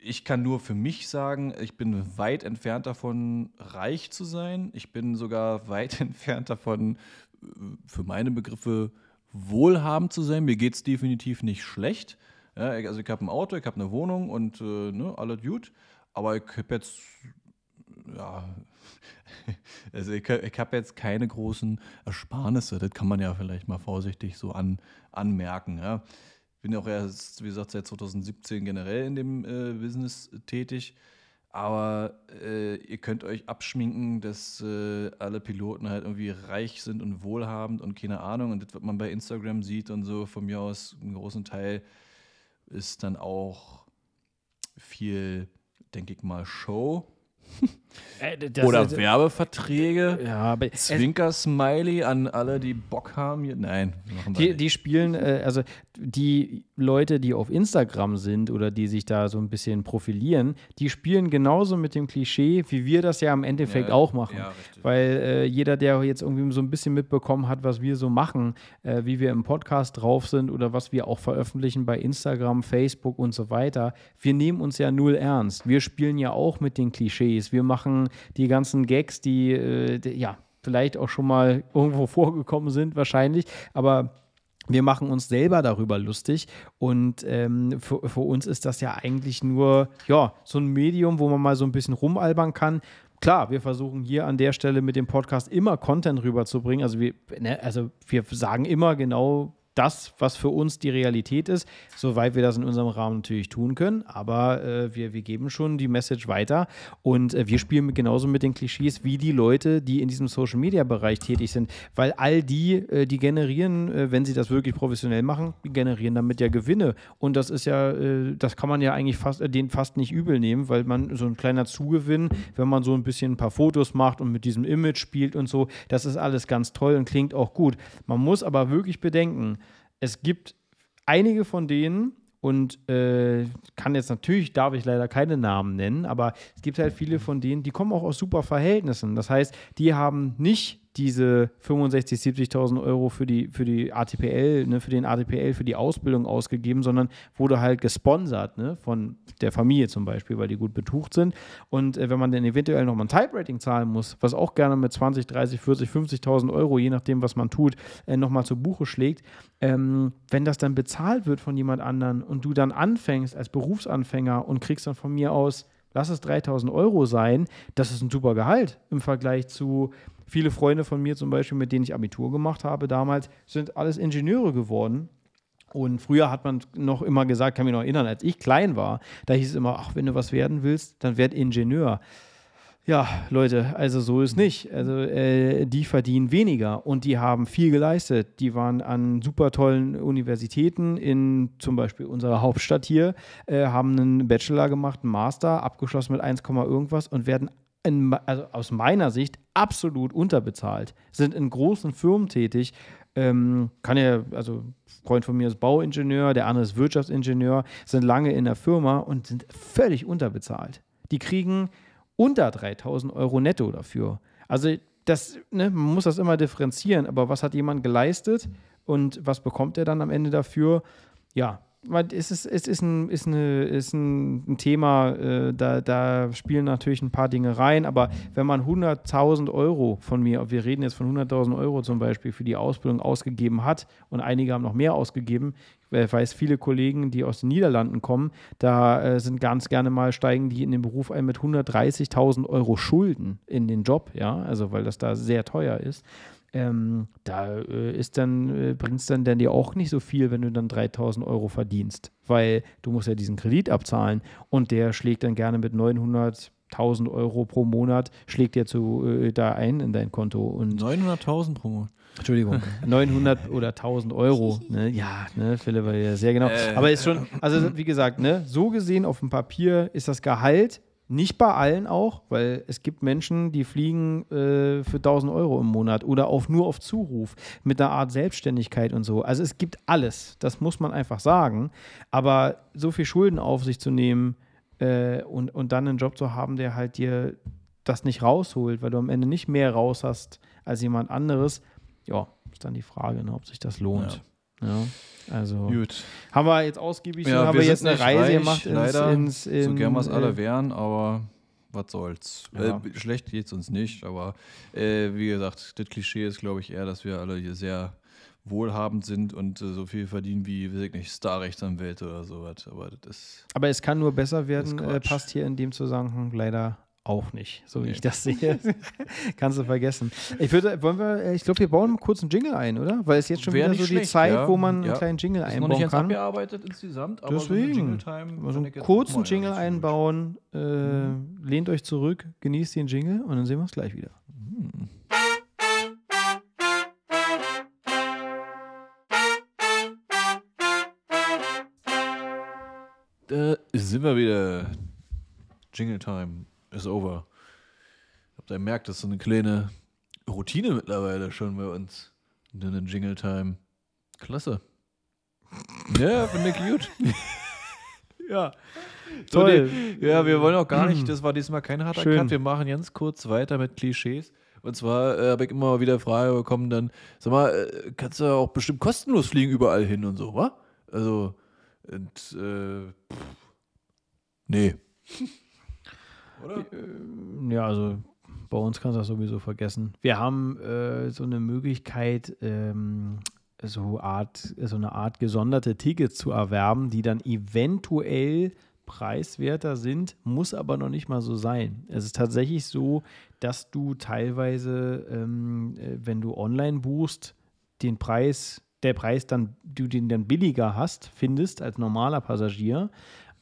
ich kann nur für mich sagen, ich bin weit entfernt davon, reich zu sein. Ich bin sogar weit entfernt davon, äh, für meine Begriffe wohlhabend zu sein. Mir geht es definitiv nicht schlecht. Ja, also ich habe ein Auto, ich habe eine Wohnung und äh, ne, alles gut. Aber ich habe jetzt, ja, also ich, ich habe jetzt keine großen Ersparnisse. Das kann man ja vielleicht mal vorsichtig so an, anmerken. Ja bin ja auch erst, wie gesagt, seit 2017 generell in dem äh, Business tätig. Aber äh, ihr könnt euch abschminken, dass äh, alle Piloten halt irgendwie reich sind und wohlhabend und keine Ahnung. Und das, was man bei Instagram sieht und so, von mir aus, einen großen Teil ist dann auch viel, denke ich mal, Show. Äh, das- Oder das- Werbeverträge. Ja, aber Zwinker-Smiley an alle, die Bock haben. Hier. Nein, Die, die spielen, äh, also die Leute, die auf Instagram sind oder die sich da so ein bisschen profilieren, die spielen genauso mit dem Klischee, wie wir das ja im Endeffekt Ja, auch machen. ja. Weil äh, jeder, der jetzt irgendwie so ein bisschen mitbekommen hat, was wir so machen, äh, wie wir im Podcast drauf sind oder was wir auch veröffentlichen bei Instagram, Facebook und so weiter, wir nehmen uns ja null ernst. Wir spielen ja auch mit den Klischees. Wir machen die ganzen Gags, die, äh, die ja, vielleicht auch schon mal irgendwo vorgekommen sind, wahrscheinlich, aber wir machen uns selber darüber lustig und ähm, für, für uns ist das ja eigentlich nur ja, so ein Medium, wo man mal so ein bisschen rumalbern kann. Klar, wir versuchen hier an der Stelle mit dem Podcast immer Content rüberzubringen. Also wir, ne, also wir sagen immer genau das, was für uns die Realität ist, soweit wir das in unserem Rahmen natürlich tun können. Aber äh, wir, wir geben schon die Message weiter und äh, wir spielen genauso mit den Klischees wie die Leute, die in diesem Social-Media-Bereich tätig sind. Weil all die, äh, die generieren, äh, wenn sie das wirklich professionell machen, generieren damit ja Gewinne. Und das ist ja, äh, das kann man ja eigentlich fast, äh, den fast nicht übel nehmen, weil man so ein kleiner Zugewinn, wenn man so ein bisschen ein paar Fotos macht und mit diesem Image spielt und so, das ist alles ganz toll und klingt auch gut. Man muss aber wirklich bedenken, es gibt einige von denen, und äh, kann jetzt natürlich, darf ich leider keine Namen nennen, aber es gibt halt viele von denen, die kommen auch aus super Verhältnissen. Das heißt, die haben nicht diese 65.000, 70.000 Euro für die, für die ATPL, ne, für den ATPL, für die Ausbildung ausgegeben, sondern wurde halt gesponsert ne, von der Familie zum Beispiel, weil die gut betucht sind. Und äh, wenn man dann eventuell nochmal ein Type-Rating zahlen muss, was auch gerne mit 20, 30, 40, 50.000 Euro, je nachdem, was man tut, äh, nochmal zu Buche schlägt, ähm, wenn das dann bezahlt wird von jemand anderen und du dann anfängst als Berufsanfänger und kriegst dann von mir aus, lass es 3000 Euro sein, das ist ein super Gehalt im Vergleich zu viele Freunde von mir zum Beispiel, mit denen ich Abitur gemacht habe damals, sind alles Ingenieure geworden. Und früher hat man noch immer gesagt, kann mich noch erinnern, als ich klein war, da hieß es immer, ach, wenn du was werden willst, dann werd Ingenieur. Ja, Leute, also so ist nicht. Also äh, die verdienen weniger und die haben viel geleistet. Die waren an super tollen Universitäten in zum Beispiel unserer Hauptstadt hier, äh, haben einen Bachelor gemacht, einen Master, abgeschlossen mit 1, irgendwas und werden in, also aus meiner Sicht absolut unterbezahlt. Sind in großen Firmen tätig. Ähm, kann ja, also Freund von mir ist Bauingenieur, der andere ist Wirtschaftsingenieur, sind lange in der Firma und sind völlig unterbezahlt. Die kriegen unter 3000 Euro netto dafür. Also das, ne, man muss das immer differenzieren, aber was hat jemand geleistet und was bekommt er dann am Ende dafür? Ja, es ist, es ist, ein, ist, eine, ist ein, Thema, äh, da, da spielen natürlich ein paar Dinge rein, aber wenn man 100.000 Euro von mir, wir reden jetzt von 100.000 Euro zum Beispiel, für die Ausbildung ausgegeben hat und einige haben noch mehr ausgegeben, ich weiß, viele Kollegen, die aus den Niederlanden kommen, da äh, sind ganz gerne mal, steigen die in den Beruf ein mit 130.000 Euro Schulden in den Job, ja, also weil das da sehr teuer ist. Ähm, da äh, ist dann, äh, bringt es dann, dann dir auch nicht so viel, wenn du dann 3000 Euro verdienst, weil du musst ja diesen Kredit abzahlen und der schlägt dann gerne mit 900.000 Euro pro Monat, schlägt der zu, äh, da ein in dein Konto und 900.000 pro Monat. Entschuldigung, 900 oder 1000 Euro. Ne? Ja, ne, Philipp, ja sehr genau. Äh. Aber ist schon, also wie gesagt, ne, so gesehen auf dem Papier ist das Gehalt nicht bei allen auch, weil es gibt Menschen, die fliegen äh, für 1000 Euro im Monat oder auf, nur auf Zuruf mit einer Art Selbstständigkeit und so. Also es gibt alles, das muss man einfach sagen. Aber so viel Schulden auf sich zu nehmen äh, und, und dann einen Job zu haben, der halt dir das nicht rausholt, weil du am Ende nicht mehr raus hast als jemand anderes, ja, ist dann die Frage, ne, ob sich das lohnt. Ja. Also Gut. haben wir jetzt ausgiebig, Ja, haben wir jetzt eine Reise reich, gemacht ins, leider. ins in, so gern wir es äh, alle wären, aber was soll's. Ja. Äh, schlecht geht's uns nicht, aber äh, wie gesagt, das Klischee ist, glaube ich, eher, dass wir alle hier sehr wohlhabend sind und äh, so viel verdienen wie, weiß ich nicht, Starrechtsanwälte oder sowas. Aber das ist. Aber es kann nur besser werden, äh, passt hier in dem Zusammenhang leider auch nicht, so wie Nee. ich das sehe. Kannst du vergessen. Ich würde, wollen wir, äh, ich glaube, wir bauen kurz einen Jingle ein, oder? Weil es jetzt schon Wär wieder nicht so die schlecht, Zeit, ja. wo man Ja. einen kleinen Jingle Ist noch einbauen nicht ganz kann. abgearbeitet insgesamt, aber so Deswegen. Also fand einen jetzt kurzen Jingle einbauen, äh, lehnt euch zurück, genießt den Jingle und dann sehen wir uns gleich wieder. Da sind wir wieder. Jingle Time is over. Habt ihr merkt, das ist so eine kleine Routine mittlerweile schon bei uns. Eine Jingle Time. Klasse. Ja, finde ich gut. Ja, Toll. Ja, wir wollen auch gar nicht, das war diesmal kein harter Schön. Cut. Wir machen ganz kurz weiter mit Klischees. Und zwar äh, habe ich immer wieder Frage bekommen, dann, sag mal, äh, kannst du auch bestimmt kostenlos fliegen überall hin und so, wa? Also, und, äh, pff, nee. Oder? Ja, also bei uns kannst du das sowieso vergessen. Wir haben äh, so eine Möglichkeit, ähm, so, Art, so eine Art gesonderte Tickets zu erwerben, die dann eventuell preiswerter sind, muss aber noch nicht mal so sein. Es ist tatsächlich so, dass du teilweise, ähm, äh, wenn du online buchst, den Preis, der Preis dann, du den dann billiger hast, findest als normaler Passagier,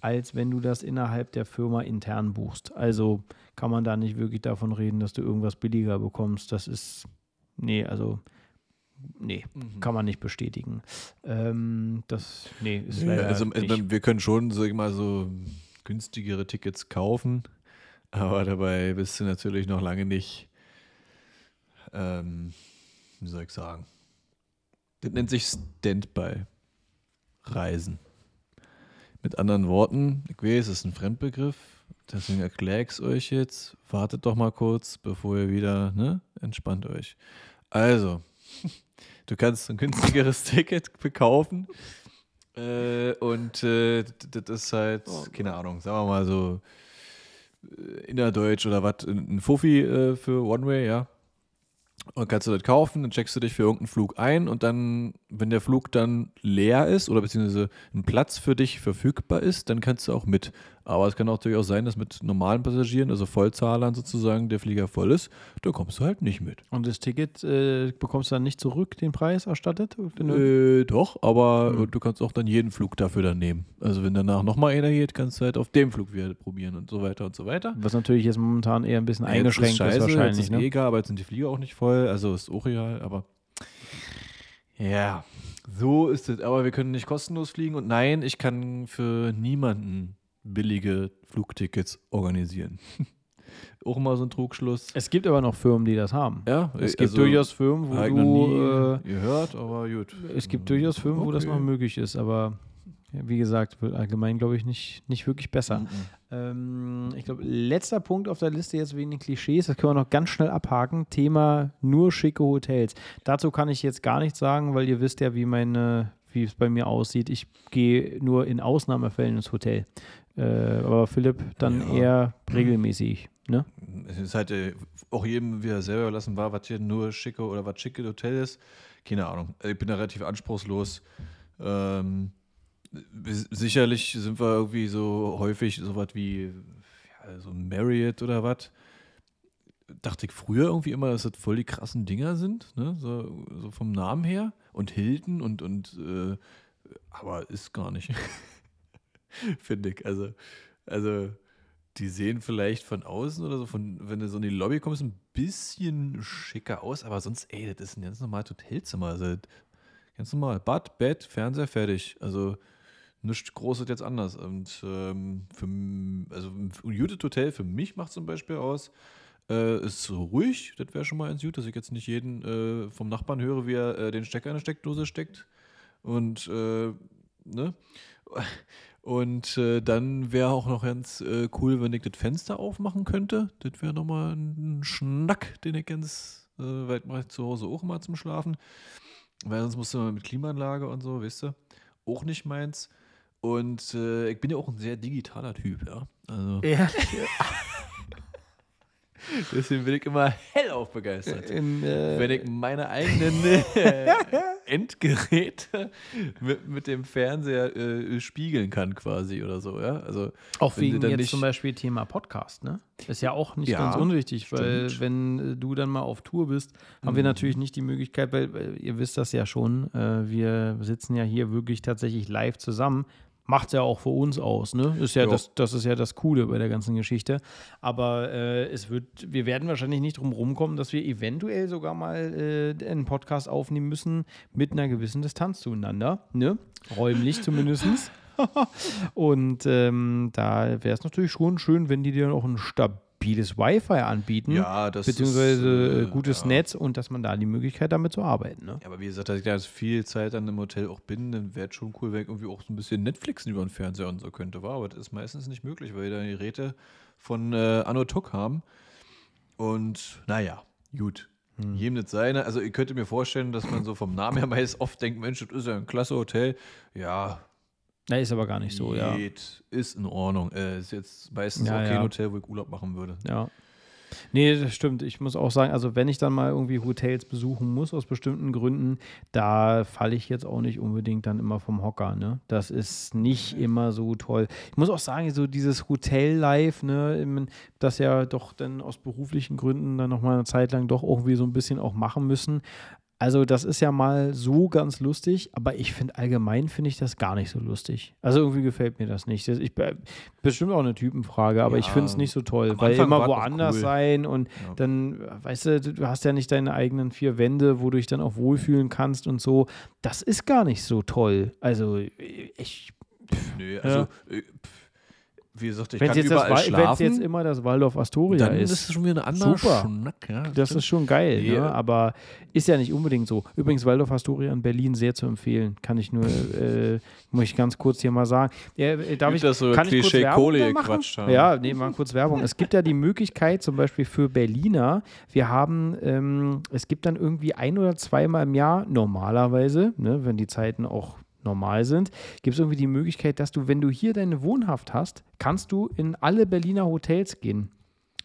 als wenn du das innerhalb der Firma intern buchst. Also kann man da nicht wirklich davon reden, dass du irgendwas billiger bekommst. Das ist, nee, also, nee, Mhm. kann man nicht bestätigen. Ähm, das, nee, ist Ja, leider also, nicht. wir können schon, sag ich mal, so günstigere Tickets kaufen, aber dabei bist du natürlich noch lange nicht, ähm, wie soll ich sagen, das nennt sich Standby-Reisen. Mit anderen Worten, ich weiß, es ist ein Fremdbegriff, deswegen erkläre ich es euch jetzt. Wartet doch mal kurz, bevor ihr wieder, ne, entspannt euch. Also, du kannst ein günstigeres Ticket bekaufen äh, und äh, das ist halt, keine Ahnung, sagen wir mal so äh, innerdeutsch oder was, ein Fuffi äh, für One-Way, ja. Und kannst du das kaufen, dann checkst du dich für irgendeinen Flug ein und dann, wenn der Flug dann leer ist oder beziehungsweise ein Platz für dich verfügbar ist, dann kannst du auch mit. Aber es kann auch durchaus sein, dass mit normalen Passagieren, also Vollzahlern sozusagen, der Flieger voll ist, da kommst du halt nicht mit. Und das Ticket äh, bekommst du dann nicht zurück, den Preis erstattet? Äh, doch, aber Hm. du kannst auch dann jeden Flug dafür dann nehmen. Also wenn danach nochmal einer geht, kannst du halt auf dem Flug wieder probieren und so weiter und so weiter. Was natürlich jetzt momentan eher ein bisschen Ja, eingeschränkt ist, scheiße, wahrscheinlich. Jetzt ist ne? eh egal, aber jetzt sind die Flieger auch nicht voll, also ist auch egal, aber ja, so ist es. Aber wir können nicht kostenlos fliegen und nein, ich kann für niemanden billige Flugtickets organisieren. auch mal so ein Trugschluss. Es gibt aber noch Firmen, die das haben. Ja, Es gibt also, durchaus Firmen, wo noch du. nie Äh, gehört, aber gut. es gibt durchaus Firmen, wo das Okay. noch möglich ist, aber wie gesagt, wird allgemein, glaube ich, nicht, nicht wirklich besser. Mhm. Ähm, ich glaube, letzter Punkt auf der Liste jetzt wegen den Klischees, das können wir noch ganz schnell abhaken. Thema nur schicke Hotels. Dazu kann ich jetzt gar nichts sagen, weil ihr wisst ja, wie meine, wie es bei mir aussieht. Ich gehe nur in Ausnahmefällen ins Hotel. Äh, aber Philipp dann Ja. eher regelmäßig. Ne? Es ist halt äh, auch jedem wieder selber überlassen war, was hier nur schicke oder was schicke Hotel ist. Keine Ahnung. Ich bin da relativ anspruchslos. Ähm, sicherlich sind wir irgendwie so häufig so was wie ja, so Marriott oder was. Dachte ich früher irgendwie immer, dass das voll die krassen Dinger sind, ne? so, so vom Namen her. Und Hilton und, und äh, aber ist gar nicht. Finde ich. Also, also die sehen vielleicht von außen oder so, von, wenn du so in die Lobby kommst, ein bisschen schicker aus, aber sonst, ey, das ist ein ganz normales Hotelzimmer. Also, ganz normal. Bad, Bett, Fernseher, fertig. Also nichts Großes jetzt anders. Und ähm, für, also ein gutes Hotel für mich macht zum Beispiel aus, äh, ist ruhig, das wäre schon mal ein gut, dass ich jetzt nicht jeden äh, vom Nachbarn höre, wie er äh, den Stecker in eine Steckdose steckt. Und, äh, ne? Und äh, dann wäre auch noch ganz äh, cool, wenn ich das Fenster aufmachen könnte. Das wäre nochmal ein Schnack, den ich ganz äh, weit mache ich zu Hause auch mal zum Schlafen. Weil sonst musst du mal mit Klimaanlage und so, weißt du, auch nicht meins. Und äh, ich bin ja auch ein sehr digitaler Typ, ja. Also, Ja. deswegen bin ich immer hellauf begeistert. In, äh, wenn ich meine eigenen äh, Endgeräte mit, mit dem Fernseher äh, spiegeln kann quasi oder so, ja. Also Auch wegen jetzt nicht- zum Beispiel Thema Podcast, ne? Ist ja auch nicht Ja, ganz unwichtig, weil stimmt. wenn äh, du dann mal auf Tour bist, haben wir Mhm. natürlich nicht die Möglichkeit, weil, weil ihr wisst das ja schon, äh, wir sitzen ja hier wirklich tatsächlich live zusammen. Macht ja auch für uns aus, ne? Ist ja Jo. das, das ist ja das Coole bei der ganzen Geschichte. Aber äh, es wird, wir werden wahrscheinlich nicht drum rumkommen, dass wir eventuell sogar mal äh, einen Podcast aufnehmen müssen mit einer gewissen Distanz zueinander, ne? Räumlich zumindest. Und ähm, da wäre es natürlich schon schön, wenn die dir auch ein stabiles Wi-Fi anbieten, Ja, das beziehungsweise ist, äh, äh, gutes ja. Netz und dass man da die Möglichkeit damit zu arbeiten. Ne? Ja, aber wie gesagt, dass ich da viel Zeit dann im Hotel auch bin, dann wäre es schon cool, wenn ich irgendwie auch so ein bisschen Netflixen über den Fernseher und so könnte. War, aber das ist meistens nicht möglich, weil wir da Geräte von äh, Anno Tuck haben. Und naja, gut. Hm. Jedem das seine. Also, ich könnte mir vorstellen, dass man so vom Namen her meist oft denkt: Mensch, das ist ja ein klasse Hotel. Ja, Na, ist aber gar nicht so, ja. geht, ist in Ordnung. Äh, ist jetzt meistens Ja, auch kein ja. Hotel, wo ich Urlaub machen würde. Ja. Nee, das stimmt. Ich muss auch sagen, also wenn ich dann mal irgendwie Hotels besuchen muss aus bestimmten Gründen, da falle ich jetzt auch nicht unbedingt dann immer vom Hocker. Ne? Das ist nicht immer so toll. Ich muss auch sagen, so dieses Hotel-Life, ne, das ja doch dann aus beruflichen Gründen dann nochmal eine Zeit lang doch irgendwie so ein bisschen auch machen müssen. Also das ist ja mal so ganz lustig, aber ich finde allgemein finde ich das gar nicht so lustig. Also irgendwie gefällt mir das nicht. Das, ich, bestimmt auch eine Typenfrage, aber ich Ja, finde es nicht so toll, weil Anfang immer woanders cool. sein und Ja. dann, weißt du, du hast ja nicht deine eigenen vier Wände, wo du dich dann auch wohlfühlen kannst und so. Das ist gar nicht so toll. Also ich, Nö, also, äh, pff, wie gesagt, ich wenn kann es jetzt, das überall wenn's schlafen. jetzt immer das Waldorf Astoria dann ist, ist es schon wieder ein anderer Super. Schnack. Ja, das ist schon geil, Nee. ne? aber ist ja nicht unbedingt so. Übrigens, Waldorf Astoria in Berlin sehr zu empfehlen. Kann ich nur, äh, muss ich ganz kurz hier mal sagen. Ja, äh, darf ich, dass wir kann ich kurz Werbung gequatscht haben. Ja, nee, mal kurz Werbung. Es gibt ja die Möglichkeit, zum Beispiel für Berliner, wir haben, ähm, es gibt dann irgendwie ein oder zweimal im Jahr, normalerweise, ne, wenn die Zeiten auch normal sind, gibt es irgendwie die Möglichkeit, dass du, wenn du hier deine Wohnhaft hast, kannst du in alle Berliner Hotels gehen.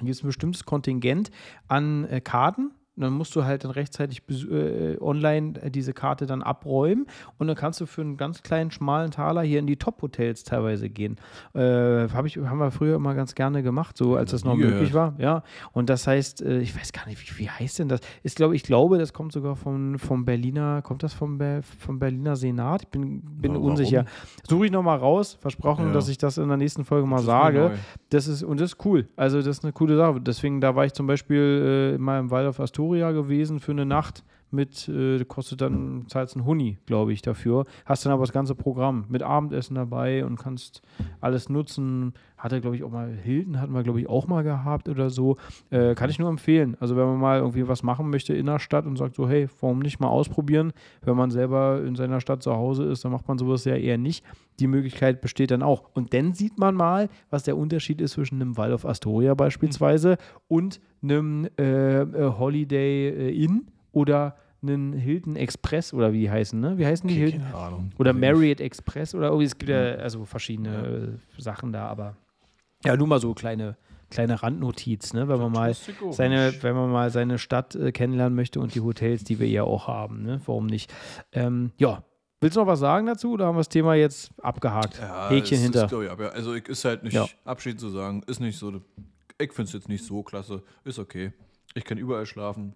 Hier ist ein bestimmtes Kontingent an äh, Karten. Und dann musst du halt dann rechtzeitig äh, online äh, diese Karte dann abräumen und dann kannst du für einen ganz kleinen, schmalen Taler hier in die Top-Hotels teilweise gehen. Äh, hab ich, haben wir früher immer ganz gerne gemacht, so als das noch möglich war. Ja. Und das heißt, äh, ich weiß gar nicht, wie, wie heißt denn das? Ist, glaube ich, glaube, das kommt sogar vom, vom Berliner, kommt das vom, vom Berliner Senat? Ich bin, bin warum? unsicher. Suche ich nochmal raus, versprochen, Ja. dass ich das in der nächsten Folge mal Das sage. Das ist, und das ist cool. Also, das ist eine coole Sache. Deswegen, da war ich zum Beispiel äh, mal im Waldorf Astoria gewesen für eine Nacht mit, äh, kostet dann, zahlst einen Huni, glaube ich, dafür. Hast dann aber das ganze Programm mit Abendessen dabei und kannst alles nutzen. Hatte, glaube ich, auch mal, Hilton hatten wir, glaube ich, auch mal gehabt oder so. Äh, kann ich nur empfehlen. Also, wenn man mal irgendwie was machen möchte in der Stadt und sagt so, hey, warum nicht mal ausprobieren? Wenn man selber in seiner Stadt zu Hause ist, dann macht man sowas ja eher nicht. Die Möglichkeit besteht dann auch. Und dann sieht man mal, was der Unterschied ist zwischen einem Waldorf Astoria beispielsweise und einem äh, äh, Holiday äh, Inn oder einen Hilton Express oder wie die heißen, ne? Wie heißen die Okay, Hilton? keine Ahnung. Oder Also Marriott Express oder oh, es gibt ja also verschiedene äh, Sachen da, aber ja, nur mal so kleine, kleine Randnotiz, ne? Wenn man mal seine, wenn man mal seine Stadt äh, kennenlernen möchte und die Hotels, die wir ja auch haben, ne? Warum nicht? Ähm, ja. Willst du noch was sagen dazu oder haben wir das Thema jetzt abgehakt? Ja, Häkchen es hinter. Ist, ich, aber also ich ist halt nicht Ja. abschied zu sagen, ist nicht so. Ich finde es jetzt nicht so klasse, ist okay. Ich kann überall schlafen.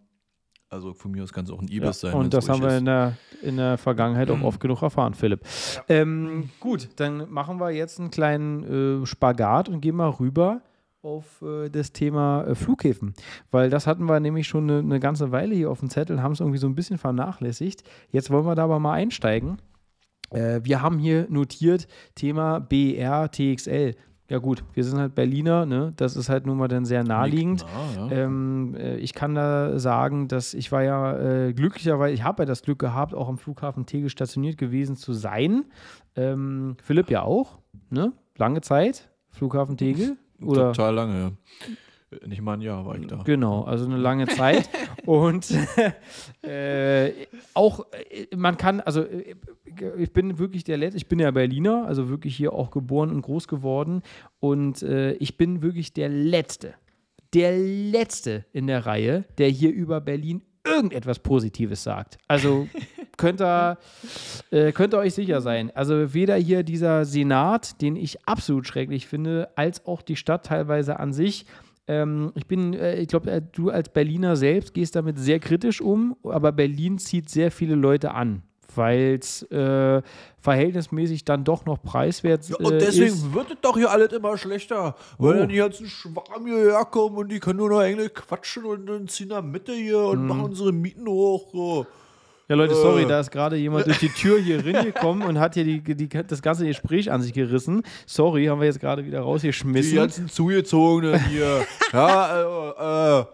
Also von mir aus kann es auch ein Ja, Ibis sein. und das haben wir in der, in der Vergangenheit auch oft genug erfahren, Philipp. Ähm, gut, dann machen wir jetzt einen kleinen äh, Spagat und gehen mal rüber auf äh, das Thema äh, Flughäfen. Weil das hatten wir nämlich schon eine, eine ganze Weile hier auf dem Zettel, haben es irgendwie so ein bisschen vernachlässigt. Jetzt wollen wir da aber mal einsteigen. Äh, wir haben hier notiert Thema BR TXL. Ja gut, wir sind halt Berliner, ne? das ist halt nun mal dann sehr naheliegend. Nah, ja. Ähm, äh, ich kann da sagen, dass ich war ja äh, glücklicherweise, ich habe ja das Glück gehabt, auch am Flughafen Tegel stationiert gewesen zu sein. Ähm, Philipp ja auch. ne? Lange Zeit, Flughafen Tegel. Oder? Total lange, ja. Nicht mal ein Jahr war ich da. Genau, also eine lange Zeit. und äh, auch, äh, man kann, also äh, ich bin wirklich der Letzte, ich bin ja Berliner, also wirklich hier auch geboren und groß geworden. Und äh, ich bin wirklich der Letzte, der Letzte in der Reihe, der hier über Berlin irgendetwas Positives sagt. Also könnt ihr, äh, könnt ihr euch sicher sein. Also weder hier dieser Senat, den ich absolut schrecklich finde, als auch die Stadt teilweise an sich. Ähm, ich bin, äh, ich glaube, äh, du als Berliner selbst gehst damit sehr kritisch um, aber Berlin zieht sehr viele Leute an weil es äh, verhältnismäßig dann doch noch preiswert ja, und äh, deswegen ist. wird es doch hier alles immer schlechter, weil Oh. dann die ganzen Schwarm hierher kommen und die können nur noch Englisch quatschen und dann ziehen da Mitte hier und Mhm. machen unsere Mieten hoch. So. Ja, Leute, sorry, Äh. da ist gerade jemand durch die Tür hier reingekommen und hat hier die, die, das ganze Gespräch an sich gerissen. Sorry, haben wir jetzt gerade wieder Die rausgeschmissen. ganzen Zugezogenen hier. ja, äh, äh,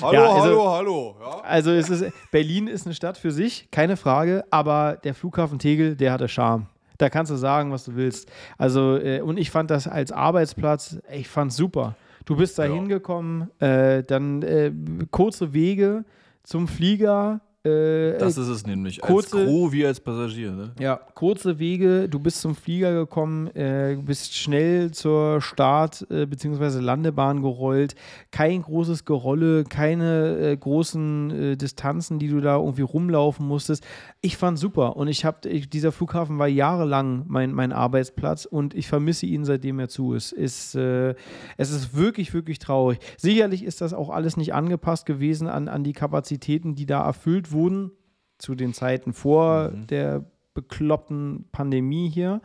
hallo, Ja, also- hallo, hallo. Ja? Also es ist, Berlin ist eine Stadt für sich, keine Frage, aber der Flughafen Tegel, der hatte Charme. Da kannst du sagen, was du willst. Also, äh, und ich fand das als Arbeitsplatz, ich fand super. Du bist da Ja. hingekommen, äh, dann äh, kurze Wege zum Flieger. Äh, Das ist es nämlich. kurze- als Crew wie als Passagier. Ne? Ja, kurze Wege, du bist zum Flieger gekommen, äh, bist schnell zur Start- äh, bzw. Landebahn gerollt. Kein großes Gerolle, keine äh, großen äh, Distanzen, die du da irgendwie rumlaufen musstest. Ich fand super und ich habe, dieser Flughafen war jahrelang mein, mein Arbeitsplatz und ich vermisse ihn, seitdem er zu ist. ist äh, es ist wirklich, wirklich traurig. Sicherlich ist das auch alles nicht angepasst gewesen an, an die Kapazitäten, die da erfüllt wurden zu den Zeiten vor der bekloppten Pandemie hier.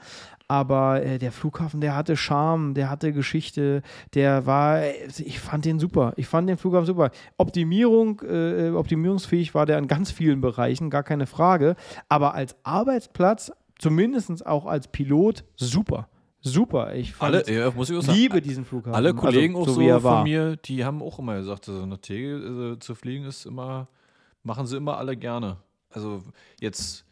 Aber äh, der Flughafen, der hatte Charme, der hatte Geschichte, der war, äh, ich fand den super. Ich fand den Flughafen super. Optimierung, äh, optimierungsfähig war der in ganz vielen Bereichen, gar keine Frage. Aber als Arbeitsplatz, zumindest auch als Pilot, super. Super. Ich fand, Alle, ja, muss ich sagen, liebe diesen Flughafen. alle Kollegen also, auch so, wie er von war. mir, die haben auch immer gesagt, also nach Tegel äh, zu fliegen ist immer, machen sie immer alle gerne. Also jetzt,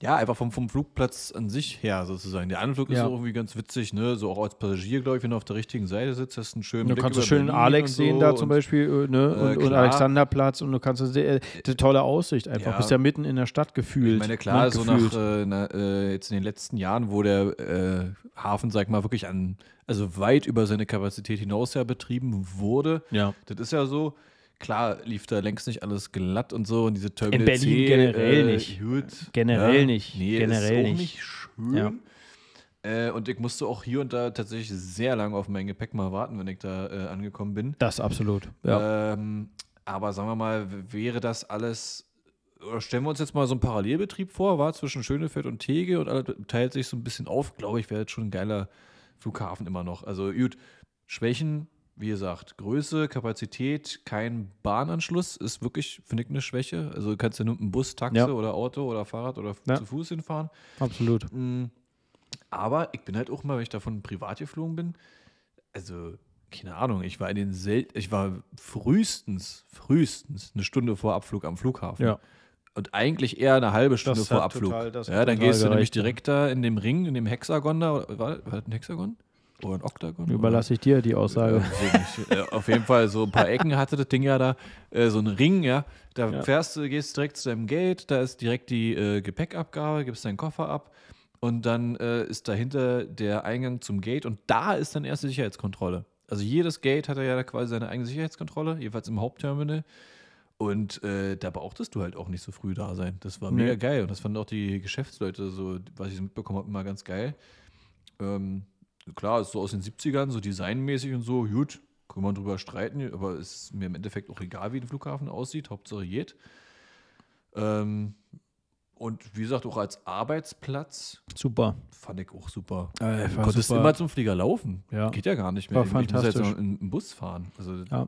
ja, einfach vom, vom Flugplatz an sich her sozusagen. Der Anflug ist Ja. auch irgendwie ganz witzig, ne? So auch als Passagier, glaube ich, wenn du auf der richtigen Seite sitzt, hast du einen schönen Du Blick kannst du schön Berlin Alex und so sehen da zum und- Beispiel äh, ne? Äh, und, und klar. Alexanderplatz und du kannst äh, die tolle Aussicht einfach. Ja. Bist ja mitten in der Stadt gefühlt. Ich meine, klar, so Gefühlt. nach äh, na, äh, jetzt in den letzten Jahren, wo der äh, Hafen, sag mal, wirklich an, also weit über seine Kapazität hinaus ja betrieben wurde. Ja. Das ist ja so. Klar lief da längst nicht alles glatt und so und diese Terminal Berlin C, generell äh, nicht. Gut, Generell nicht. Nee, Generell ist auch nicht. nicht schön. Ja. Äh, und ich musste auch hier und da tatsächlich sehr lange auf mein Gepäck mal warten, wenn ich da äh, angekommen bin. Das absolut. Ja. Ähm, aber sagen wir mal, wäre das alles, oder stellen wir uns jetzt mal so einen Parallelbetrieb vor, war zwischen Schönefeld und Tegel und alles teilt sich so ein bisschen auf, glaube ich, wäre das schon ein geiler Flughafen immer noch. Also gut, Schwächen, wie gesagt, Größe, Kapazität, kein Bahnanschluss ist wirklich, finde ich, eine Schwäche. Also du kannst ja nur mit einem Bus, Taxi Ja. oder Auto oder Fahrrad oder Ja. zu Fuß hinfahren. absolut. Mm, Aber ich bin halt auch mal, wenn ich davon privat geflogen bin, also keine Ahnung, ich war in den Sel ich war frühestens, frühestens eine Stunde vor Abflug am Flughafen. Ja. Und eigentlich eher eine halbe Stunde vor Abflug. total- ja, dann gehst du nämlich gereicht, direkt da in dem Ring, in dem Hexagon da, oder- war, war das ein Hexagon? Oder ein Oktagon? Überlasse ich dir die? Aussage. Äh. Äh, auf jeden Fall, so ein paar Ecken hatte das Ding ja da, äh, so ein Ring, ja. Da Ja. fährst du, gehst direkt zu deinem Gate, da ist direkt die äh, Gepäckabgabe, gibst deinen Koffer ab und dann äh, ist dahinter der Eingang zum Gate und da ist dann erst die Sicherheitskontrolle. Also jedes Gate hat ja quasi seine eigene Sicherheitskontrolle, jedenfalls im Hauptterminal. Und äh, da brauchtest du halt auch nicht so früh da sein. Das war Nee. mega geil. Und das fanden auch die Geschäftsleute, so, was ich so mitbekommen habe, immer ganz geil. Ähm, klar, ist so aus den 70ern, so designmäßig und so, gut, kann man drüber streiten, aber es ist mir im Endeffekt auch egal, wie ein Flughafen aussieht, Hauptsache geht. Ähm, und wie gesagt, auch als Arbeitsplatz Super. fand ich auch super. Äh, Du konntest super. immer zum Flieger laufen. Ja. Geht ja gar nicht mehr. War ich muss jetzt fantastisch. noch in, im Bus fahren. Also, Ja.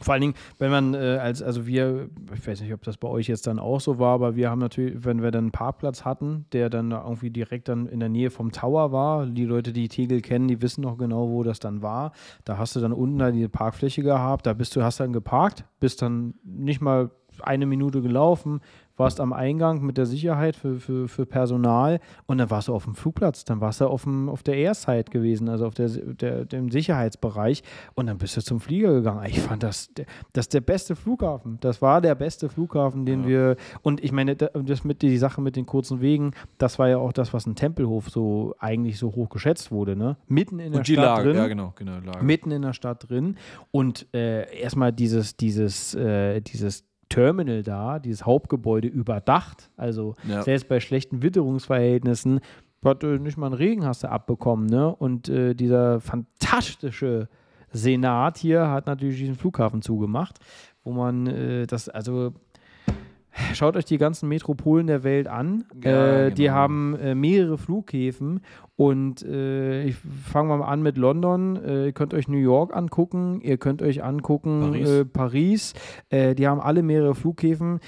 Vor allen Dingen, wenn man äh, als, also wir, ich weiß nicht, ob das bei euch jetzt dann auch so war, aber wir haben natürlich, wenn wir dann einen Parkplatz hatten, der dann irgendwie direkt dann in der Nähe vom Tower war, die Leute, die Tegel kennen, die wissen noch genau, wo das dann war. Da hast du dann unten da die Parkfläche gehabt, da bist du, hast dann geparkt, bist dann nicht mal eine Minute gelaufen, warst am Eingang mit der Sicherheit für, für, für Personal und dann warst du auf dem Flugplatz, dann warst du auf, dem, auf der Airside gewesen, also auf der, der, dem Sicherheitsbereich und dann bist du zum Flieger gegangen. Ich fand das, das ist der beste Flughafen. Das war der beste Flughafen, den ja. wir, und ich meine, das mit die Sache mit den kurzen Wegen, das war ja auch das, was in Tempelhof so eigentlich so hoch geschätzt wurde, ne? Mitten in der Stadt Lage, drin. Ja, genau, genau, Lage. Mitten in der Stadt drin und äh, erstmal dieses, dieses, äh, dieses Terminal da, dieses Hauptgebäude überdacht. Also ja. selbst bei schlechten Witterungsverhältnissen, nicht mal einen Regen hast du abbekommen, ne? Und äh, dieser fantastische Senat hier hat natürlich diesen Flughafen zugemacht, wo man äh, das, also Schaut euch die ganzen Metropolen der Welt an. Ja, äh, die genau. haben äh, mehrere Flughäfen und äh, ich fange mal an mit London. Äh, ihr könnt euch New York angucken, ihr könnt euch angucken Paris. Äh, Paris. Äh, die haben alle mehrere Flughäfen.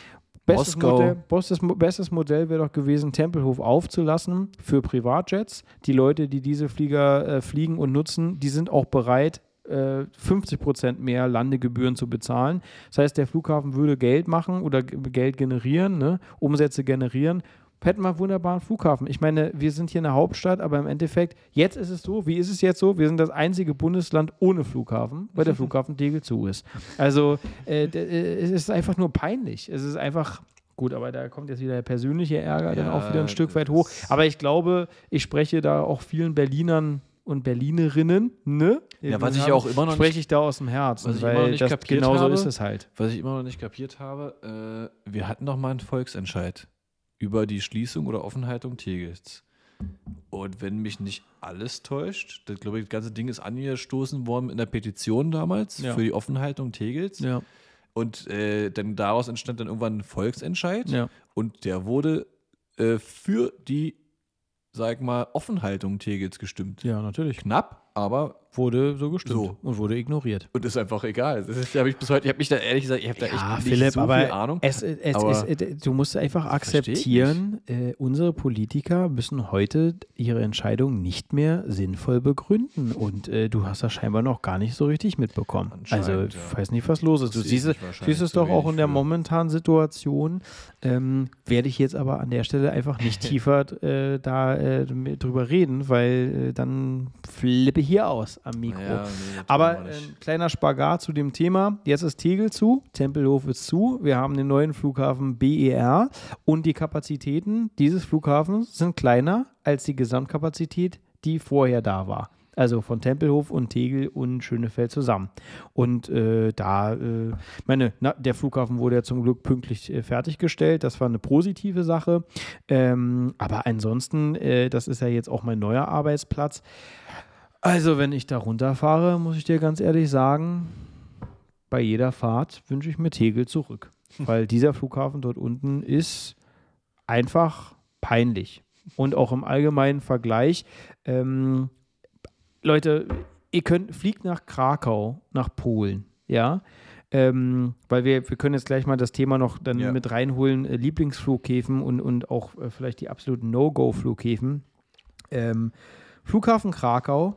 Bestes Modell, bestes, bestes Modell wäre doch gewesen, Tempelhof aufzulassen für Privatjets. Die Leute, die diese Flieger fliegen und nutzen, die sind auch bereit, 50 äh, Prozent mehr Landegebühren zu bezahlen. Das heißt, der Flughafen würde Geld machen oder Geld generieren, ne? Umsätze generieren. Hätten wir einen wunderbaren Flughafen. Ich meine, wir sind hier in der Hauptstadt, aber im Endeffekt, jetzt ist es so, wie ist es jetzt so? Wir sind das einzige Bundesland ohne Flughafen, weil der Flughafen Tegel zu ist. Also, äh, äh, es ist einfach nur peinlich. Es ist einfach, Gut, aber da kommt jetzt wieder der persönliche Ärger ja, dann auch wieder ein Stück weit hoch. Aber ich glaube, ich spreche da auch vielen Berlinern und Berlinerinnen, ne? Ja, was ich auch immer noch spreche ich da aus dem Herzen, was weil das genau so ist es halt. Was ich immer noch nicht kapiert habe, äh, wir hatten doch mal einen Volksentscheid über die Schließung oder Offenhaltung Tegels. Und wenn mich nicht alles täuscht, das glaube ich, das ganze Ding ist angestoßen worden in der Petition damals ja. für die Offenhaltung Tegels. Ja. Und äh, dann daraus entstand dann irgendwann ein Volksentscheid. Ja. Und der wurde äh, für die sag mal, Offenhaltung Tegels gestimmt. Ja, natürlich. Knapp, aber wurde so gestimmt so. und wurde ignoriert. Und ist einfach egal. Das ist, ich bis heute, ich habe mich da ehrlich gesagt, ich habe da ja, echt Philipp, nicht so viel Ahnung. Es, es, aber es, du musst einfach akzeptieren, äh, unsere Politiker müssen heute ihre Entscheidung nicht mehr sinnvoll begründen. Und äh, du hast das scheinbar noch gar nicht so richtig mitbekommen. Also ich ja. weiß nicht, was los ist. Du siehst, siehst es doch auch in der momentanen Situation. Ähm, werde ich jetzt aber an der Stelle einfach nicht tiefer äh, da äh, drüber reden, weil äh, dann flippe ich hier aus am Mikro. Ja, nee, Aber ein kleiner Spagat zu dem Thema. Jetzt ist Tegel zu, Tempelhof ist zu. Wir haben den neuen Flughafen BER und die Kapazitäten dieses Flughafens sind kleiner als die Gesamtkapazität, die vorher da war. Also von Tempelhof und Tegel und Schönefeld zusammen. Und äh, da, äh, meine, na, der Flughafen wurde ja zum Glück pünktlich äh, fertiggestellt. Das war eine positive Sache. Ähm, aber ansonsten, äh, das ist ja jetzt auch mein neuer Arbeitsplatz. Also, wenn ich da runterfahre, muss ich dir ganz ehrlich sagen, bei jeder Fahrt wünsche ich mir Tegel zurück. Weil dieser Flughafen dort unten ist einfach peinlich. Und auch im allgemeinen Vergleich, ähm, Leute, ihr könnt, fliegt nach Krakau, nach Polen, ja. Ähm, weil wir, wir können jetzt gleich mal das Thema noch dann ja. mit reinholen, äh, Lieblingsflughäfen und, und auch äh, vielleicht die absoluten No-Go-Flughäfen. Ähm, Flughafen Krakau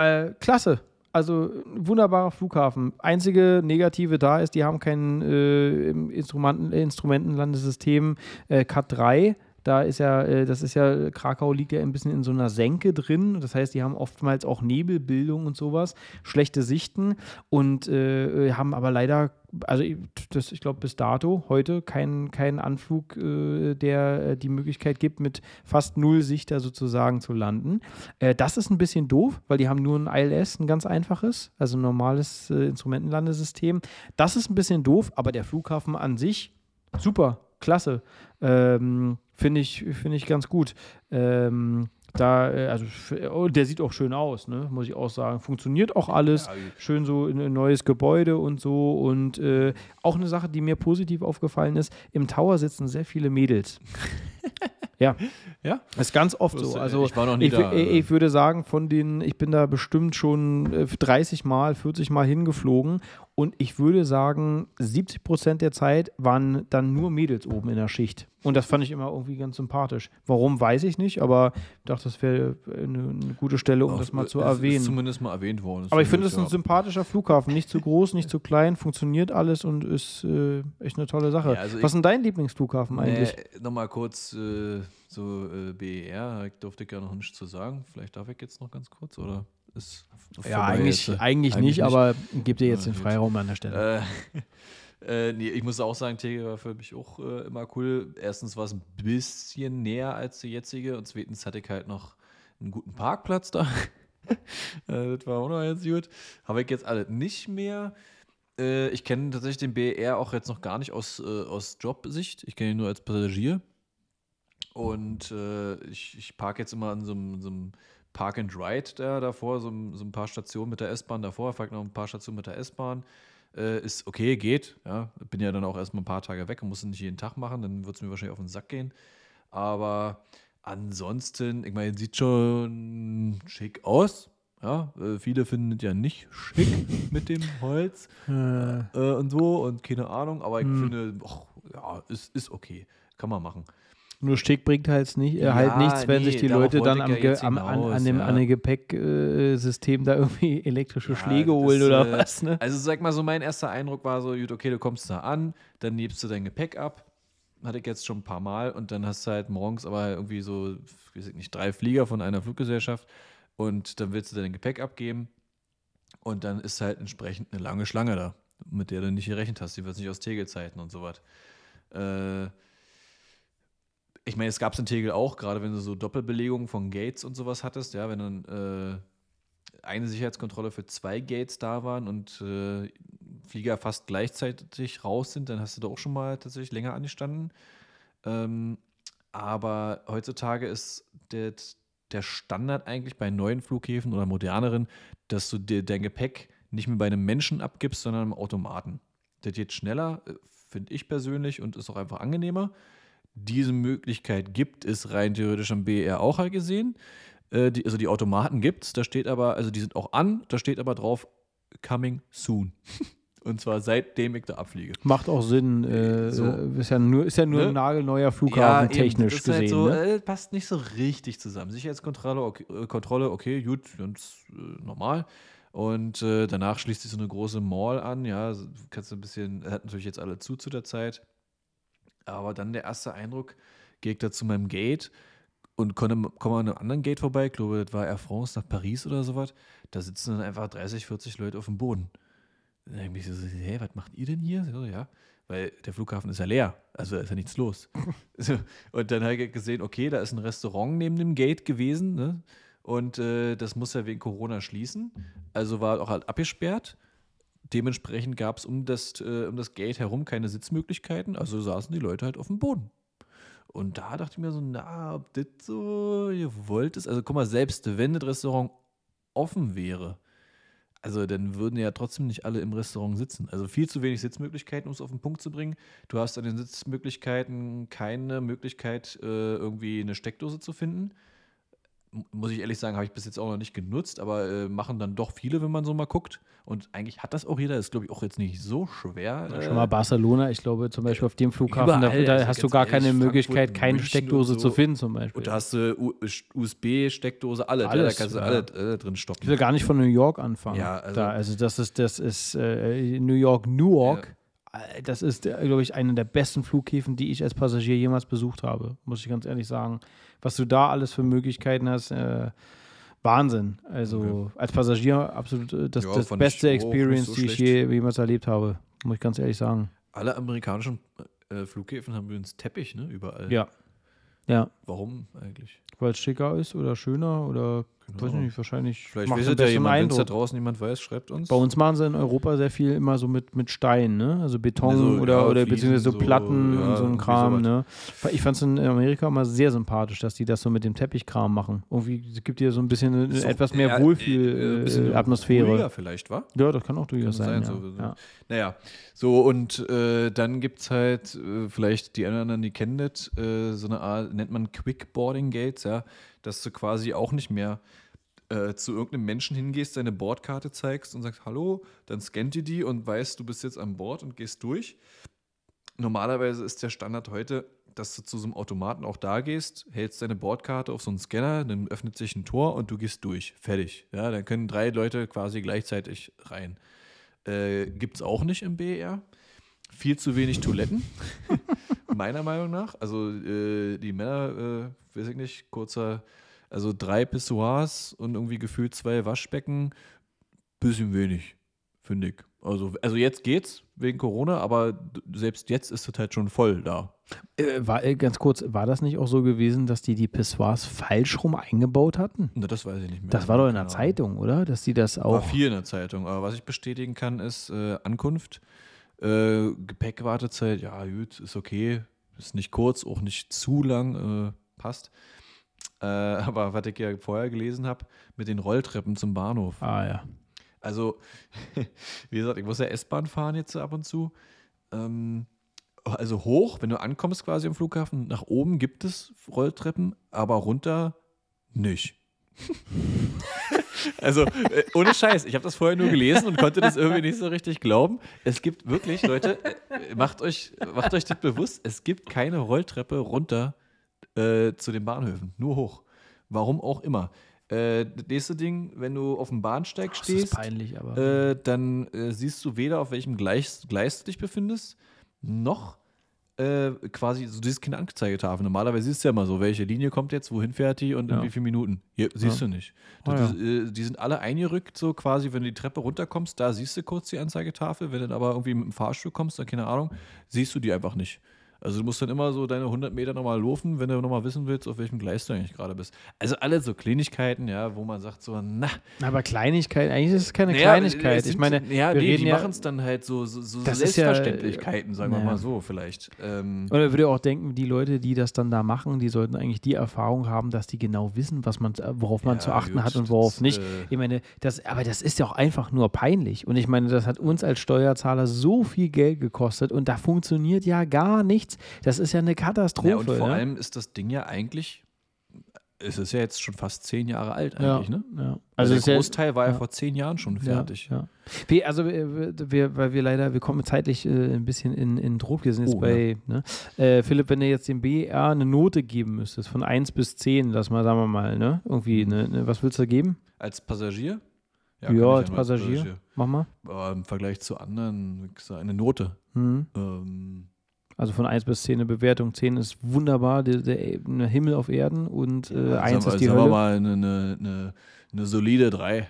äh, klasse. Also wunderbarer Flughafen. Einzige Negative da ist, die haben kein äh, Instrumenten, Instrumentenlandesystem äh, CAT 3. Da ist ja, äh, das ist ja, Krakau liegt ja ein bisschen in so einer Senke drin. Das heißt, die haben oftmals auch Nebelbildung und sowas, schlechte Sichten und äh, haben aber leider also das, ich glaube, bis dato heute keinen kein Anflug, äh, der äh, die Möglichkeit gibt, mit fast null Sichter sozusagen zu landen. Äh, das ist ein bisschen doof, weil die haben nur ein ILS, ein ganz einfaches, also ein normales äh, Instrumentenlandesystem. Das ist ein bisschen doof, aber der Flughafen an sich, super, klasse. Ähm, Finde ich, find ich ganz gut. Ähm, da, äh, also oh, der sieht auch schön aus, ne? muss ich auch sagen. Funktioniert auch alles. Ja, schön so in ein neues Gebäude und so. Und äh, auch eine Sache, die mir positiv aufgefallen ist: im Tower sitzen sehr viele Mädels. ja. Ja. Das ist ganz oft so. Also ich war noch nie ich, da. Ich, ich würde sagen, von den, ich bin da bestimmt schon 30 äh, Mal, 40 Mal hingeflogen Und ich würde sagen, 70 Prozent der Zeit waren dann nur Mädels oben in der Schicht. Und das fand ich immer irgendwie ganz sympathisch. Warum, weiß ich nicht, aber ich dachte, das wäre eine, eine, gute Stelle, um Auch, das mal zu erwähnen. Ist zumindest mal erwähnt worden. aber ich finde, es es ist ein sympathischer Flughafen. Nicht zu groß, nicht zu klein, funktioniert alles und ist äh, echt eine tolle Sache. Ja, also Was ist denn dein Lieblingsflughafen eigentlich? Nee, Nochmal kurz äh, so äh, BER, ich durfte ich ja noch nichts zu sagen. Vielleicht darf ich jetzt noch ganz kurz, oder? Ist Ja, eigentlich, äh? eigentlich, nicht, aber gib dir jetzt Ja, den gut. Freiraum an der Stelle. Äh, äh, nee, ich muss auch sagen, Tegel war für mich auch äh, immer cool. Erstens war es ein bisschen näher als die jetzige und zweitens hatte ich halt noch einen guten Parkplatz da. äh, das war auch noch ganz gut. Habe ich jetzt alles nicht mehr. Ich kenne tatsächlich den BR auch jetzt noch gar nicht aus, aus Jobsicht. Ich kenne ihn nur als Passagier. Und äh, ich, ich parke jetzt immer an so einem, so einem Park and Ride da davor, so, ein- so ein paar Stationen mit der S-Bahn davor, fahre noch ein paar Stationen mit der S-Bahn. Äh, ist okay, geht. Ja. Bin ja dann auch erstmal ein paar Tage weg und muss es nicht jeden Tag machen, dann wird es mir wahrscheinlich auf den Sack gehen. Aber ansonsten, ich meine, sieht schon schick aus. Ja, äh, viele finden es ja nicht schick mit dem Holz Äh, äh, und so und keine Ahnung, aber ich Hm. finde, ach, ja, ist, ist okay. Kann man machen. Nur Stick bringt halt, nicht, äh, Ja, halt nichts, wenn nee, sich die Leute dann am, ja am, an, hinaus, an dem, ja. an dem Gepäcksystem da irgendwie elektrische Ja, Schläge das, holen oder äh, was. Ne? Also sag mal so, mein erster Eindruck war so, gut, okay, du kommst da an, dann nimmst du dein Gepäck ab. Hatte ich jetzt schon ein paar Mal und dann hast du halt morgens aber irgendwie so, weiß ich nicht, drei Flieger von einer Fluggesellschaft und dann willst du dein Gepäck abgeben und dann ist halt entsprechend eine lange Schlange da, mit der du nicht gerechnet hast. Die wird nicht aus Tegelzeiten und so was. Äh, ich meine, es gab es in Tegel auch, gerade wenn du so Doppelbelegungen von Gates und sowas hattest, ja, wenn dann äh, eine Sicherheitskontrolle für zwei Gates da waren und äh, Flieger fast gleichzeitig raus sind, dann hast du da auch schon mal tatsächlich länger angestanden. Ähm, aber heutzutage ist der, der Standard eigentlich bei neuen Flughäfen oder moderneren, dass du dir dein Gepäck nicht mehr bei einem Menschen abgibst, sondern im Automaten. Das geht schneller, äh, finde ich persönlich, und ist auch einfach angenehmer. Diese Möglichkeit gibt es rein theoretisch am BR auch halt gesehen. Äh, die, also die Automaten gibt es, da steht aber, also die sind auch an, da steht aber drauf, coming soon. Und zwar seitdem ich da abfliege. Macht auch Sinn. Äh, So. äh, ist, ja nur, ist ja nur Ne? ein nagelneuer Flughafen eben, technisch das ist halt gesehen. so, ne? äh, passt nicht so richtig zusammen. Sicherheitskontrolle, okay, äh, Kontrolle, okay, gut, ganz äh, normal. Und äh, danach schließt sich so eine große Mall an. Ja, kannst du ein bisschen, hat natürlich jetzt alle zu zu der Zeit. Aber dann der erste Eindruck, gehe ich da zu meinem Gate und komme komm an einem anderen Gate vorbei. Ich glaube, das war Air France nach Paris oder sowas. Da sitzen dann einfach 30, 40 Leute auf dem Boden. Dann denke ich mir so, hä, was macht ihr denn hier? So, ja, weil der Flughafen ist ja leer. Also da ist ja nichts los. so, und dann habe ich gesehen, okay, da ist ein Restaurant neben dem Gate gewesen. Ne? Und äh, das muss ja wegen Corona schließen. Also war auch halt abgesperrt. Dementsprechend gab es um, das, äh, um das Gate herum keine Sitzmöglichkeiten. Also saßen die Leute halt auf dem Boden. Und da dachte ich mir so, na, ob das so, ihr wollt es. Also guck mal, selbst wenn das Restaurant offen wäre, also dann würden ja trotzdem nicht alle im Restaurant sitzen. Also viel zu wenig Sitzmöglichkeiten, um es auf den Punkt zu bringen. Du hast an den Sitzmöglichkeiten keine Möglichkeit, äh, irgendwie eine Steckdose zu finden. Muss ich ehrlich sagen, habe ich bis jetzt auch noch nicht genutzt, aber äh, machen dann doch viele, wenn man so mal guckt. Und eigentlich hat das auch jeder, ist glaube ich auch jetzt nicht so schwer. äh, Schon mal Barcelona, ich glaube zum Beispiel auf dem Flughafen, da, überall, da also hast du gar ehrlich, keine Frankfurt, Möglichkeit, keine München Steckdose so. zu finden zum Beispiel. Und da hast du USB-Steckdose, alle, Alles, da kannst du ja. alle äh, drin stoppen. Ich will gar nicht von New York anfangen. Ja, also- da, also das ist, das ist äh, New York, Newark. Äh, Das ist, äh, glaube ich, einer der besten Flughäfen, die ich als Passagier jemals besucht habe, muss ich ganz ehrlich sagen. Was du da alles für Möglichkeiten hast, äh, Wahnsinn. Also als Passagier absolut äh, das, Ja, das ich beste nicht Experience, so die ich je, jemals erlebt habe, muss ich ganz ehrlich sagen. Alle amerikanischen äh, Flughäfen haben übrigens Teppich, ne? Überall. Ja. Ja, Warum eigentlich? weil es schicker ist oder schöner oder Weiß ich nicht, wahrscheinlich Vielleicht macht weiß einen ja jemand, wenn es da draußen jemand weiß, schreibt uns. Bei uns machen sie in Europa sehr viel immer so mit, mit Stein, ne? Also Beton Also, oder, ja, oder Fliesen, beziehungsweise so Platten ja, und so ein Kram, ne? Ich fand es in Amerika immer sehr sympathisch, dass die das so mit dem Teppichkram machen. Irgendwie es gibt dir so ein bisschen eine, etwas mehr ja, äh, ein bisschen Wohlfühl-Atmosphäre. ruhiger vielleicht, wa? ja, das kann auch durchaus sein. sein, so-. Ja. Naja, so und äh, dann gibt es halt, äh, vielleicht die anderen, die kennen das, äh, so eine Art, nennt man Quickboarding Gates, ja, dass du quasi auch nicht mehr äh, zu irgendeinem Menschen hingehst, deine Bordkarte zeigst und sagst Hallo, dann scannt die die und weißt, du bist jetzt an Bord und gehst durch. Normalerweise ist der Standard heute, dass du zu so einem Automaten auch da gehst, hältst deine Bordkarte auf so einen Scanner, dann öffnet sich ein Tor und du gehst durch. Fertig. Ja, dann können drei Leute quasi gleichzeitig rein. Äh, Gibt es auch nicht im BER. Viel zu wenig Toiletten, meiner Meinung nach. Also äh, die Männer, äh, weiß ich nicht, kurzer, also drei Pissoirs und irgendwie gefühlt zwei Waschbecken, bisschen wenig, finde ich. Also, also jetzt geht's wegen Corona, aber selbst jetzt ist es halt schon voll da. Äh, war, äh, ganz kurz, war das nicht auch so gewesen, dass die die Pissoirs falsch rum eingebaut hatten? Na, das weiß ich nicht mehr. Das war doch in der Ahnung. Zeitung, oder? Dass die das War auch. viel in der Zeitung. Aber was ich bestätigen kann, ist äh, Ankunft. Äh, Gepäckwartezeit, ja, gut, ist okay. Ist nicht kurz, auch nicht zu lang, äh, passt. Äh, aber was ich ja vorher gelesen habe, mit den Rolltreppen zum Bahnhof. Ah, ja. Also, wie gesagt, ich muss ja S-Bahn fahren jetzt ab und zu. Ähm, also hoch, wenn du ankommst quasi am Flughafen, nach oben gibt es Rolltreppen, aber runter nicht. also, äh, ohne Scheiß, ich habe das vorher nur gelesen und konnte das irgendwie nicht so richtig glauben. Es gibt wirklich, Leute, äh, macht euch, macht euch das bewusst, es gibt keine Rolltreppe runter äh, zu den Bahnhöfen, nur hoch. Warum auch immer. Äh, das nächste Ding, wenn du auf dem Bahnsteig ist stehst, peinlich, aber. äh, dann äh, siehst du weder, auf welchem Gleis, Gleis du dich befindest, noch äh, quasi, so siehst keine Anzeigetafel. Normalerweise siehst du ja immer so, welche Linie kommt jetzt, wohin fährt die und in Ja. wie vielen Minuten. Hier siehst Ja. du nicht. Ah, Das, äh, die sind alle eingerückt, so quasi, wenn du die Treppe runterkommst, da siehst du kurz die Anzeigetafel. Wenn du dann aber irgendwie mit dem Fahrstuhl kommst, dann keine Ahnung, siehst du die einfach nicht. Also du musst dann immer so deine 100 Meter nochmal laufen, wenn du nochmal wissen willst, auf welchem Gleis du eigentlich gerade bist. Also alle so Kleinigkeiten, ja, wo man sagt so, na, aber Kleinigkeit, eigentlich ist es keine naja, Kleinigkeit. es Ich sind- meine, ja, wir nee, die ja. machen es dann halt so, so, so ist ja, äh, Selbstverständlichkeiten, sagen wir mal so vielleicht. Ähm, Oder würde auch denken, die Leute, die das dann da machen, die sollten eigentlich die Erfahrung haben, dass die genau wissen, was man, worauf man zu achten gut, hat und worauf das, nicht. äh, Ich meine, das, aber das ist ja auch einfach nur peinlich. Und ich meine, das hat uns als Steuerzahler so viel Geld gekostet und da funktioniert ja gar nichts. Das ist ja eine Katastrophe. ja, und vor ne? allem ist das Ding ja eigentlich, es ist ja jetzt schon fast zehn Jahre alt ja, eigentlich, ne? ja. Also, ist der ja- Großteil war ja, ja. vor zehn Jahren schon Ja, fertig. Ja, Wir, also wir, weil wir leider, wir kommen zeitlich äh, ein bisschen in, in Druck. Wir sind jetzt Oh, bei, ne? äh, Philipp, wenn du jetzt dem BR eine Note geben müsstest, von 1 bis 10, lass mal, sagen wir mal, ne? Irgendwie, ne, ne, was willst du geben? Als Passagier? Ja, als nur Passagier. Mach mal. Aber im Vergleich zu anderen, eine Note. Mhm. Ähm, Also von 1 bis 10 eine Bewertung. 10 ist wunderbar, der, der, eine Himmel auf Erden und äh, 1 sagen, ist die Hölle. mal eine, eine, eine, eine solide 3.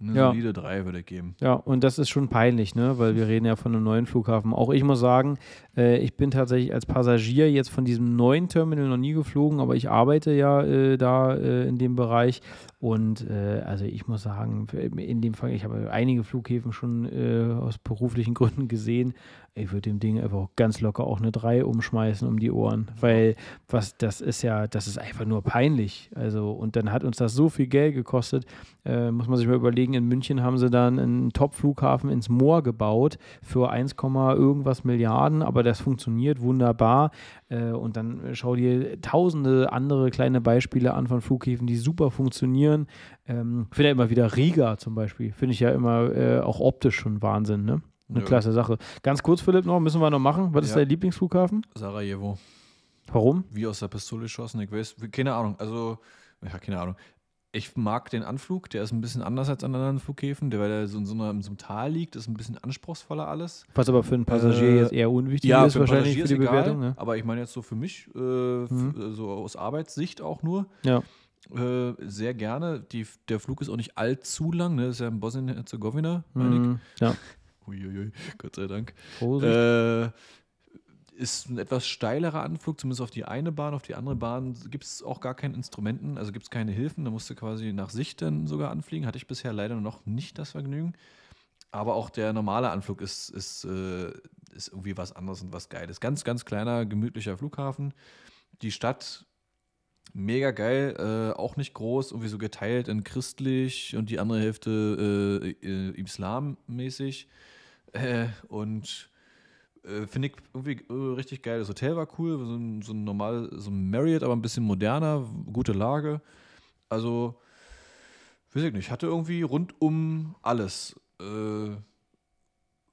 Eine Ja. solide 3 würde ich geben. Ja, und das ist schon peinlich, ne? weil wir reden ja von einem neuen Flughafen. Auch ich muss sagen, äh, ich bin tatsächlich als Passagier jetzt von diesem neuen Terminal noch nie geflogen, aber ich arbeite ja äh, da äh, in dem Bereich. Und äh, also ich muss sagen, in dem Fall, ich habe einige Flughäfen schon äh, aus beruflichen Gründen gesehen. Ich würde dem Ding einfach ganz locker auch eine 3 umschmeißen um die Ohren, weil was das ist ja, das ist einfach nur peinlich. Also und dann hat uns das so viel Geld gekostet, äh, muss man sich mal überlegen, in München haben sie dann einen Top-Flughafen ins Moor gebaut für 1, irgendwas Milliarden, aber das funktioniert wunderbar. Äh, und dann schau dir tausende andere kleine Beispiele an von Flughäfen, die super funktionieren. Ähm, finde ja immer wieder Riga zum Beispiel, finde ich ja immer äh, auch optisch schon Wahnsinn, ne? Eine Ja. klasse Sache. Ganz kurz, Philipp, noch, müssen wir noch machen. Was ist Ja. dein Lieblingsflughafen? Sarajevo. Warum? Wie aus der Pistole geschossen, ich weiß, keine Ahnung. Also, ja, keine Ahnung. Ich mag den Anflug, der ist ein bisschen anders als an anderen Flughäfen, der, weil der so in so, einer, in so einem Tal liegt, ist ein bisschen anspruchsvoller alles. Was aber für einen Passagier Äh, jetzt eher unwichtig Ja, ist, für wahrscheinlich Passagier für die ist egal, Bewertung. Ne? Aber ich meine jetzt so für mich, äh, Mhm. f- so aus Arbeitssicht auch nur. Ja. Äh, sehr gerne. Die, der Flug ist auch nicht allzu lang, ne? Das ist ja in Bosnien-Herzegowina, meine ich. Mhm. Ja. Uiuiui, Gott sei Dank. Äh, ist ein etwas steilerer Anflug, zumindest auf die eine Bahn. Auf die andere Bahn gibt es auch gar keine Instrumenten, also gibt es keine Hilfen. Da musst du quasi nach Sicht dann sogar anfliegen. Hatte ich bisher leider noch nicht das Vergnügen. Aber auch der normale Anflug ist, ist, äh, ist irgendwie was anderes und was Geiles. Ganz, ganz kleiner, gemütlicher Flughafen. Die Stadt mega geil, äh, auch nicht groß, irgendwie so geteilt in christlich und die andere Hälfte äh, äh, islammäßig. Äh, und äh, finde ich irgendwie äh, richtig geil. Das Hotel war cool, so ein, so ein normal, so ein Marriott, aber ein bisschen moderner, gute Lage. Also weiß ich nicht, hatte irgendwie rundum alles. Äh,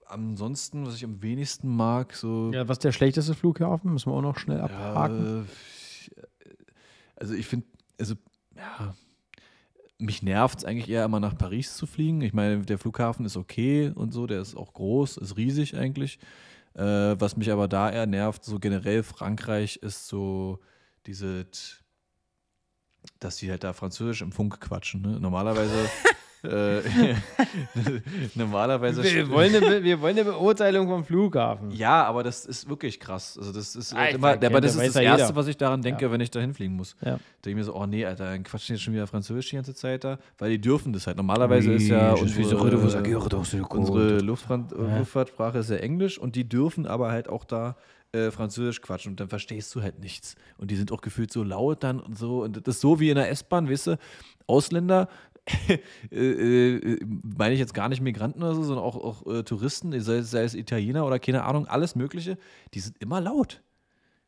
ansonsten, was ich am wenigsten mag, so. Ja, was ist der schlechteste Flughafen? Müssen wir auch noch schnell abhaken. Ja, also ich finde, also ja, mich nervt es eigentlich eher immer nach Paris zu fliegen. Ich meine, der Flughafen ist okay und so, der ist auch groß, ist riesig eigentlich. Äh, was mich aber da eher nervt, so generell Frankreich ist so diese, dass die halt da Französisch im Funk quatschen. Ne? Normalerweise normalerweise. Wir wollen, eine, wir wollen eine Beurteilung vom Flughafen. Ja, aber das ist wirklich krass. Also das ist halt immer, aber das ist das Erste, jeder. was ich daran denke, ja. wenn ich da hinfliegen muss. Ja. Da denke ich mir so, oh nee, Alter, dann quatschen jetzt schon wieder Französisch die ganze Zeit da, weil die dürfen das halt. Normalerweise ist ja unsere, unsere Luftfahrt, Luftfahrtsprache ist ja Englisch und die dürfen aber halt auch da äh, Französisch quatschen und dann verstehst du halt nichts. Und die sind auch gefühlt so laut dann und so. Und das ist so wie in der S-Bahn, weißt du, Ausländer äh, äh, meine ich jetzt gar nicht Migranten oder so, sondern auch, auch äh, Touristen, sei, sei, es Italiener oder keine Ahnung, alles Mögliche, die sind immer laut.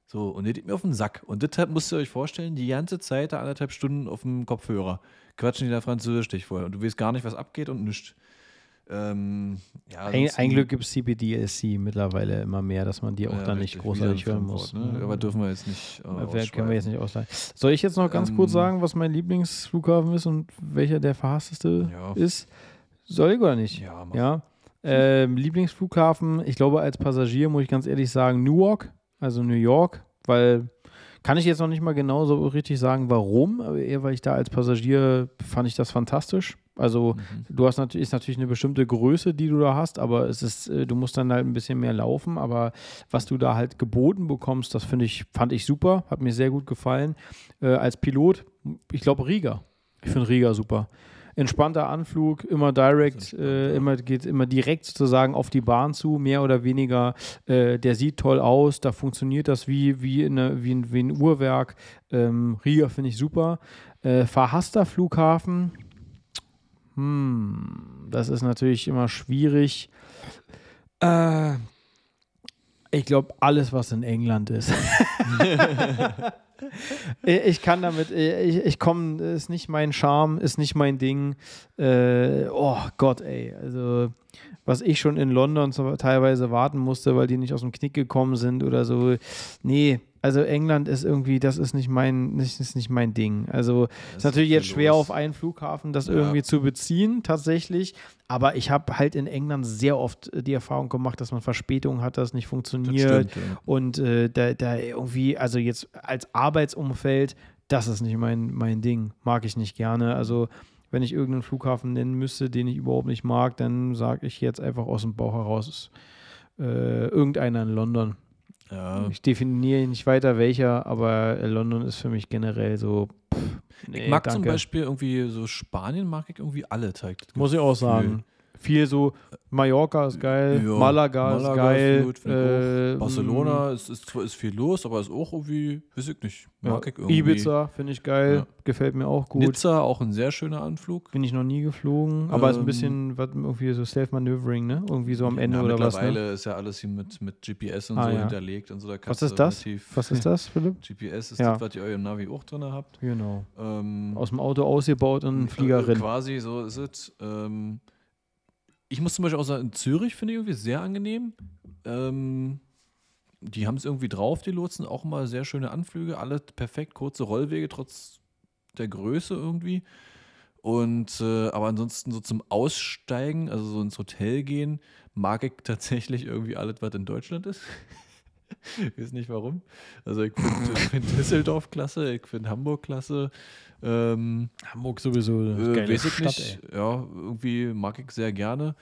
So, und ihr geht mir auf den Sack. Und deshalb müsst ihr euch vorstellen, die ganze Zeit da anderthalb Stunden auf dem Kopfhörer quatschen die da Französisch dich voll. Und du weißt gar nicht, was abgeht und nichts. Ähm, ja, ein, ein, Glück gibt es CBDSC mittlerweile immer mehr, dass man die auch ja, dann nicht großartig hören muss. Ne? Aber dürfen wir jetzt nicht. Äh, können wir jetzt nicht ausleihen. Soll ich jetzt noch ganz ähm, kurz sagen, was mein Lieblingsflughafen ist und welcher der verhassteste ja. ist? Soll ich oder nicht? Ja, mach. ja. Ähm, Lieblingsflughafen, ich glaube, als Passagier muss ich ganz ehrlich sagen, Newark, also New York, weil kann ich jetzt noch nicht mal genau so richtig sagen, warum, aber eher weil ich da als Passagier fand ich das fantastisch. Also mhm. du hast natürlich, ist natürlich eine bestimmte Größe, die du da hast, aber es ist, äh, du musst dann halt ein bisschen mehr laufen. Aber was du da halt geboten bekommst, das finde ich, fand ich super, hat mir sehr gut gefallen. Äh, als Pilot, ich glaube Riga. Ich finde Riga super entspannter Anflug, immer direkt, äh, immer geht immer direkt sozusagen auf die Bahn zu, mehr oder weniger. Äh, der sieht toll aus, da funktioniert das wie, wie, eine, wie, ein, wie ein Uhrwerk. Ähm, Riga finde ich super. Äh, verhasster Flughafen, hm, das ist natürlich immer schwierig. Äh, ich glaube, alles, was in England ist. ich kann damit, ich, ich komme, ist nicht mein Charme, ist nicht mein Ding. Äh, oh Gott, ey. Also, was ich schon in London teilweise warten musste, weil die nicht aus dem Knick gekommen sind oder so. Nee, also England ist irgendwie, das ist nicht mein, das ist nicht mein Ding. Also es ist natürlich jetzt schwer los. auf einen Flughafen das ja. irgendwie zu beziehen, tatsächlich. Aber ich habe halt in England sehr oft die Erfahrung gemacht, dass man Verspätungen hat, dass es nicht funktioniert. Stimmt, ja. Und äh, da, da irgendwie, also jetzt als Arbeitsumfeld, das ist nicht mein, mein Ding. Mag ich nicht gerne. Also wenn ich irgendeinen Flughafen nennen müsste, den ich überhaupt nicht mag, dann sage ich jetzt einfach aus dem Bauch heraus, äh, irgendeiner in London. Ja. Ich definiere nicht weiter welcher, aber London ist für mich generell so. Pff, nee, ich mag danke. zum Beispiel irgendwie so Spanien, mag ich irgendwie alle. Muss ich auch sagen viel so, Mallorca ist geil, ja, Malaga, Malaga, ist geil. Ist gut, äh, Barcelona ist, ist, ist viel los, aber ist auch irgendwie, weiß ich nicht, mag ja, ich irgendwie. Ibiza finde ich geil, ja. gefällt mir auch gut. Nizza auch ein sehr schöner Anflug. Bin ich noch nie geflogen, aber ähm, ist ein ähm, bisschen was, irgendwie so Self-Maneuvering, ne? Irgendwie so am Ende oder was. Ne? Mittlerweile ist ja alles hier mit, mit GPS und ah, so hinterlegt und so. Da was ist das? Was ist das, Philipp? GPS ist das, was ihr eurem Navi auch drin habt. Genau. Ähm, Aus dem Auto ausgebaut und ein Flieger äh, Quasi, so ist es. Ähm, ich muss zum Beispiel auch sagen, in Zürich finde ich irgendwie sehr angenehm. Ähm, die haben es irgendwie drauf, die Lotsen. Auch immer sehr schöne Anflüge, alle perfekt, kurze Rollwege, trotz der Größe irgendwie. Und äh, aber ansonsten so zum Aussteigen, also so ins Hotel gehen, mag ich tatsächlich irgendwie alles, was in Deutschland ist. ich weiß nicht warum. Also ich finde find Düsseldorf klasse, ich finde Hamburg klasse. Ähm, Hamburg sowieso. Äh, geile weiß ich Stadt, nicht. Ey. Ja, irgendwie mag ich sehr gerne.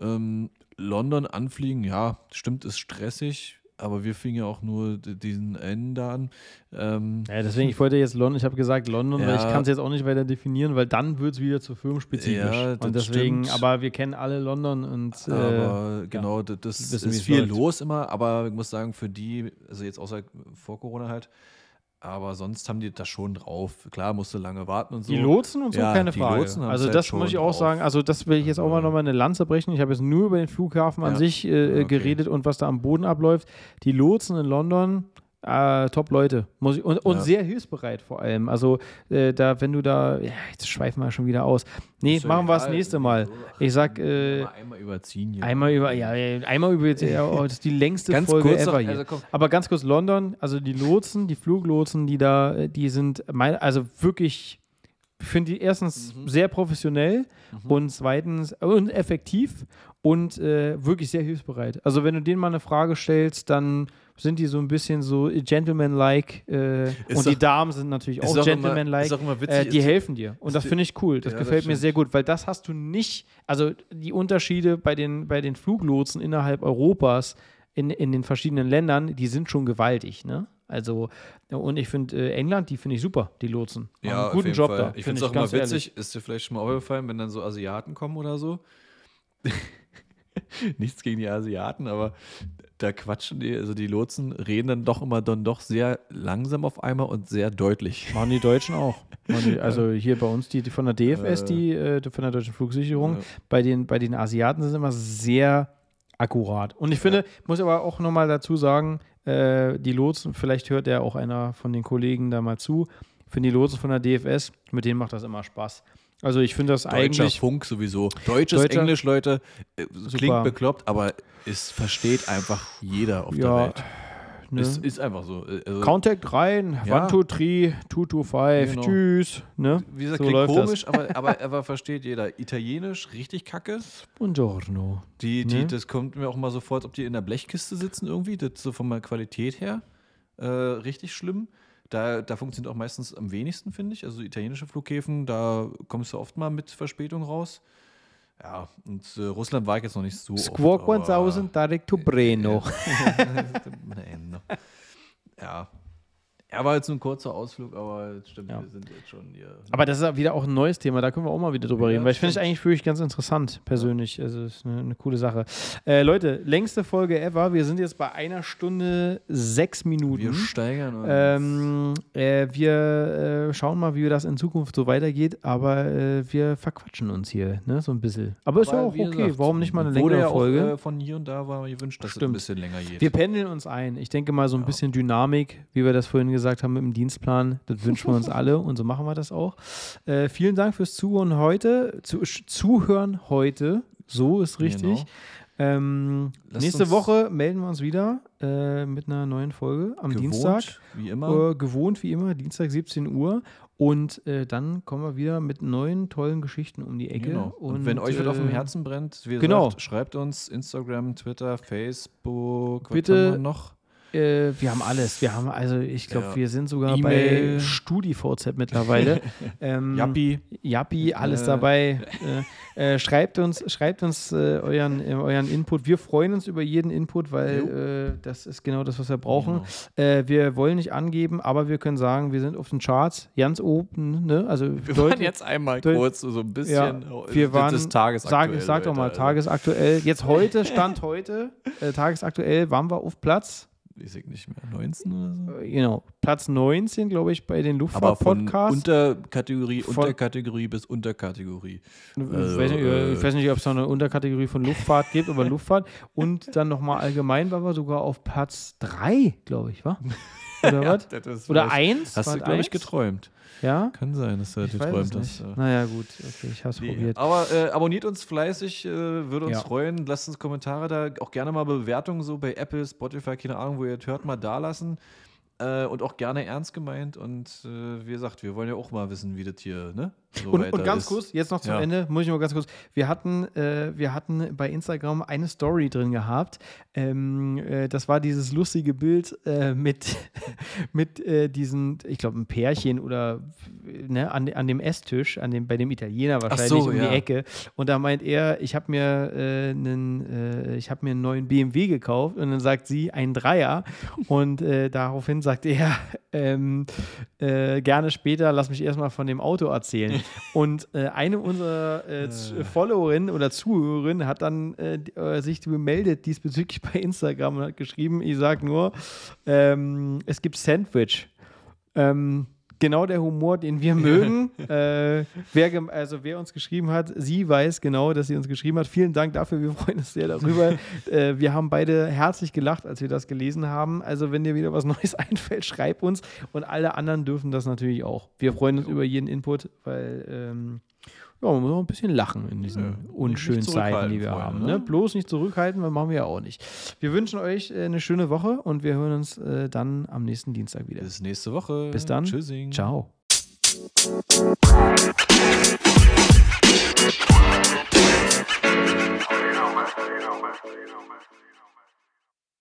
Ähm, London anfliegen, ja, stimmt, ist stressig aber wir fingen ja auch nur diesen einen da an. Ähm, ja, deswegen, ich wollte jetzt London, ich habe gesagt London, ja, weil ich kann es jetzt auch nicht weiter definieren, weil dann wird es wieder zu firmenspezifisch. Ja, und deswegen, stimmt. aber wir kennen alle London und äh, aber genau, ja, das, das ist viel läuft. los immer, aber ich muss sagen, für die, also jetzt außer vor Corona halt, aber sonst haben die das schon drauf. Klar, musste lange warten und so. Die Lotsen und so, ja, keine Frage. also halt das muss ich auch drauf. sagen. Also das will ich jetzt auch mal nochmal eine Lanze brechen. Ich habe jetzt nur über den Flughafen ja. an sich äh, okay. geredet und was da am Boden abläuft. Die Lotsen in London äh, Top-Leute. Muss ich- Und, und Ja. sehr hilfsbereit vor allem. Also, äh, da, wenn du da, ja, jetzt schweifen wir schon wieder aus. Nee, ja machen wir das nächste Mal. Ich sag, äh, Mal einmal überziehen hier. Einmal über, ja, einmal über, ja, oh, das ist die längste Ganz Folge kurz ever noch, hier. also. Aber ganz kurz, London, also die Lotsen, die Fluglotsen, die da, äh, die sind, mein, also wirklich, ich finde die erstens Mhm. sehr professionell und zweitens und effektiv und äh, wirklich sehr hilfsbereit. Also wenn du denen mal eine Frage stellst, dann sind die so ein bisschen so gentleman-like äh, und die Damen sind natürlich auch immer- gentleman-like. witzig, äh, die helfen dir und das finde ich cool. Das Ja, das gefällt mir stimmt. sehr gut, weil das hast du nicht, also die Unterschiede bei den, bei den Fluglotsen innerhalb Europas in, in den verschiedenen Ländern, die sind schon gewaltig, ne? Also, und ich finde äh, England, die finde ich super, die Lotsen. Machen Ja, einen guten Job Fall. da. Ich find finde es auch immer ganz ehrlich. witzig, ist dir vielleicht schon mal aufgefallen, wenn dann so Asiaten kommen oder so. Nichts gegen die Asiaten, aber da quatschen die, also die Lotsen reden dann doch immer dann doch sehr langsam auf einmal und sehr deutlich. Machen die Deutschen auch. Die, also hier bei uns, die, die von der DFS, Äh. die äh, von der Deutschen Flugsicherung, Ja. bei, den, bei den Asiaten sind immer sehr akkurat. Und ich finde, muss aber auch nochmal dazu sagen, äh, die Lotsen, vielleicht hört ja auch einer von den Kollegen da mal zu, ich finde die Lotsen von der DFS, mit denen macht das immer Spaß. Also ich finde das Deutscher eigentlich Funk sowieso. Deutsches Deutscher- Englisch, Leute, äh, Super. klingt bekloppt, aber es versteht einfach jeder auf Ja, der Welt. ne? Es ist einfach so. äh, Also, Contact rein, Ja. one, two, three, two, two, five, Genau. tschüss. Ne? wie gesagt, so klingt komisch, aber, aber, aber versteht jeder. Italienisch, richtig kacke. Buongiorno. Die, die, Ne? Das kommt mir auch mal so vor, als ob die in der Blechkiste sitzen irgendwie. Das ist so von der Qualität her äh, richtig schlimm. Da, da funktioniert auch meistens am wenigsten, finde ich. Also italienische Flughäfen, da kommst du oft mal mit Verspätung raus. Ja, und äh, Russland war ich jetzt noch nicht so Squawk oft, aber- 1000 direct to Breno. No. Ja. Er war jetzt nur ein kurzer Ausflug, aber jetzt stimmt, Ja. wir sind jetzt schon hier. Aber das ist ja wieder auch ein neues Thema, da können wir auch mal wieder drüber Ja, reden, weil ich finde es stimmt. eigentlich wirklich ganz interessant, persönlich. Also es ist eine, eine coole Sache. Äh, Leute, längste Folge ever. Wir sind jetzt bei einer Stunde sechs Minuten. wir steigern uns. Ähm, äh, wir äh, schauen mal, wie das in Zukunft so weitergeht, aber äh, wir verquatschen uns hier, ne, so ein bisschen. Aber, ist ja auch okay, gesagt, warum nicht mal eine längere ja auch, Folge? Äh, von hier und da war gewünscht, dass es ein Stimmt. bisschen länger geht. Wir pendeln uns ein. Ich denke mal, so ein bisschen Dynamik, wie wir das vorhin gesagt haben mit dem Dienstplan, das wünschen wir uns alle und so machen wir das auch. Äh, vielen Dank fürs Zuhören heute. Zu, Zuhören heute. So ist richtig. Genau. Ähm, nächste Woche melden wir uns wieder äh, mit einer neuen Folge am Gewohnt, Dienstag. Wie immer. Äh, gewohnt wie immer, Dienstag 17 Uhr. Und äh, dann kommen wir wieder mit neuen, tollen Geschichten um die Ecke. Genau. Und, wenn euch was auf dem äh, Herzen brennt, wie genau. gesagt, schreibt uns Instagram, Twitter, Facebook. Bitte haben noch? Äh, wir haben alles. Wir haben, also ich glaube, Ja. wir sind sogar E-Mail. bei StudiVZ mittlerweile. ähm, Jappi. Alles Äh. dabei. Äh, äh, schreibt uns, schreibt uns äh, euren, äh, euren Input. Wir freuen uns über jeden Input, weil das ist genau das, was wir brauchen. Äh, wir wollen nicht angeben, aber wir können sagen, wir sind auf den Charts ganz oben. Ne? Also Wir waren jetzt einmal kurz so ein bisschen. Ja, wir waren, ist tagesaktuell. sag, sag doch mal, also. tagesaktuell. Jetzt heute, Stand heute, tagesaktuell waren wir auf Platz, Ich nicht mehr, 19 oder so? äh, genau, Platz 19, glaube ich, bei den Aber von Luftfahrt-Podcasts. Unterkategorie, Von- Unterkategorie bis Unterkategorie. Ich Also, weiß nicht, äh, ich weiß nicht ob es noch eine Unterkategorie von Luftfahrt gibt, aber Luftfahrt. Und dann nochmal allgemein waren wir sogar auf Platz 3, glaube ich, wa? Oder was? Das Oder 1? Hast du, glaube ich, geträumt. Ja? Kann sein, dass du Ich weiß geträumt hast. Naja, gut, okay, ich habe es Nee, probiert. aber äh, abonniert uns fleißig, äh, würde uns Ja. freuen. Lasst uns Kommentare da, auch gerne mal Bewertungen so bei Apple, Spotify, keine Ahnung, wo ihr es hört, mal da lassen. Äh, und auch gerne ernst gemeint. Und äh, wie gesagt, wir wollen ja auch mal wissen, wie das hier ne, so Und, und ganz ist. kurz, jetzt noch zum Ja. Ende, muss ich nur ganz kurz. Wir hatten, äh, wir hatten bei Instagram eine Story drin gehabt. Ähm, äh, das war dieses lustige Bild äh, mit, mit äh, diesen, ich glaube, ein Pärchen oder ne, an, an dem Esstisch, an dem, bei dem Italiener wahrscheinlich so, um ja. die Ecke. Und da meint er, ich habe mir, äh, einen, äh, ich hab mir einen neuen BMW gekauft. Und dann sagt sie, ein Dreier. Und äh, daraufhin sagt er, ähm, äh, gerne später, lass mich erstmal von dem Auto erzählen. Und äh, eine unserer äh, Z- Followerinnen oder Zuhörerinnen hat dann äh, äh, sich gemeldet diesbezüglich bei Instagram und hat geschrieben, ich sag nur, ähm, es gibt Sandwich. Ähm, genau der Humor, den wir mögen. äh, wer, also wer uns geschrieben hat, sie weiß genau, dass sie uns geschrieben hat. Vielen Dank dafür, wir freuen uns sehr darüber. äh, wir haben beide herzlich gelacht, als wir das gelesen haben. Also wenn dir wieder was Neues einfällt, schreib uns. Und alle anderen dürfen das natürlich auch. Wir freuen uns über jeden Input, weil ähm, ja, man muss auch ein bisschen lachen in diesen ja, unschönen Zeiten, die wir Freunde, haben. Ne? ne? Bloß nicht zurückhalten, weil machen wir ja auch nicht. Wir wünschen euch äh, eine schöne Woche und wir hören uns äh, dann am nächsten Dienstag wieder. Bis nächste Woche. Bis dann. Tschüssing. Ciao. You know, man. You know, man. You know, man.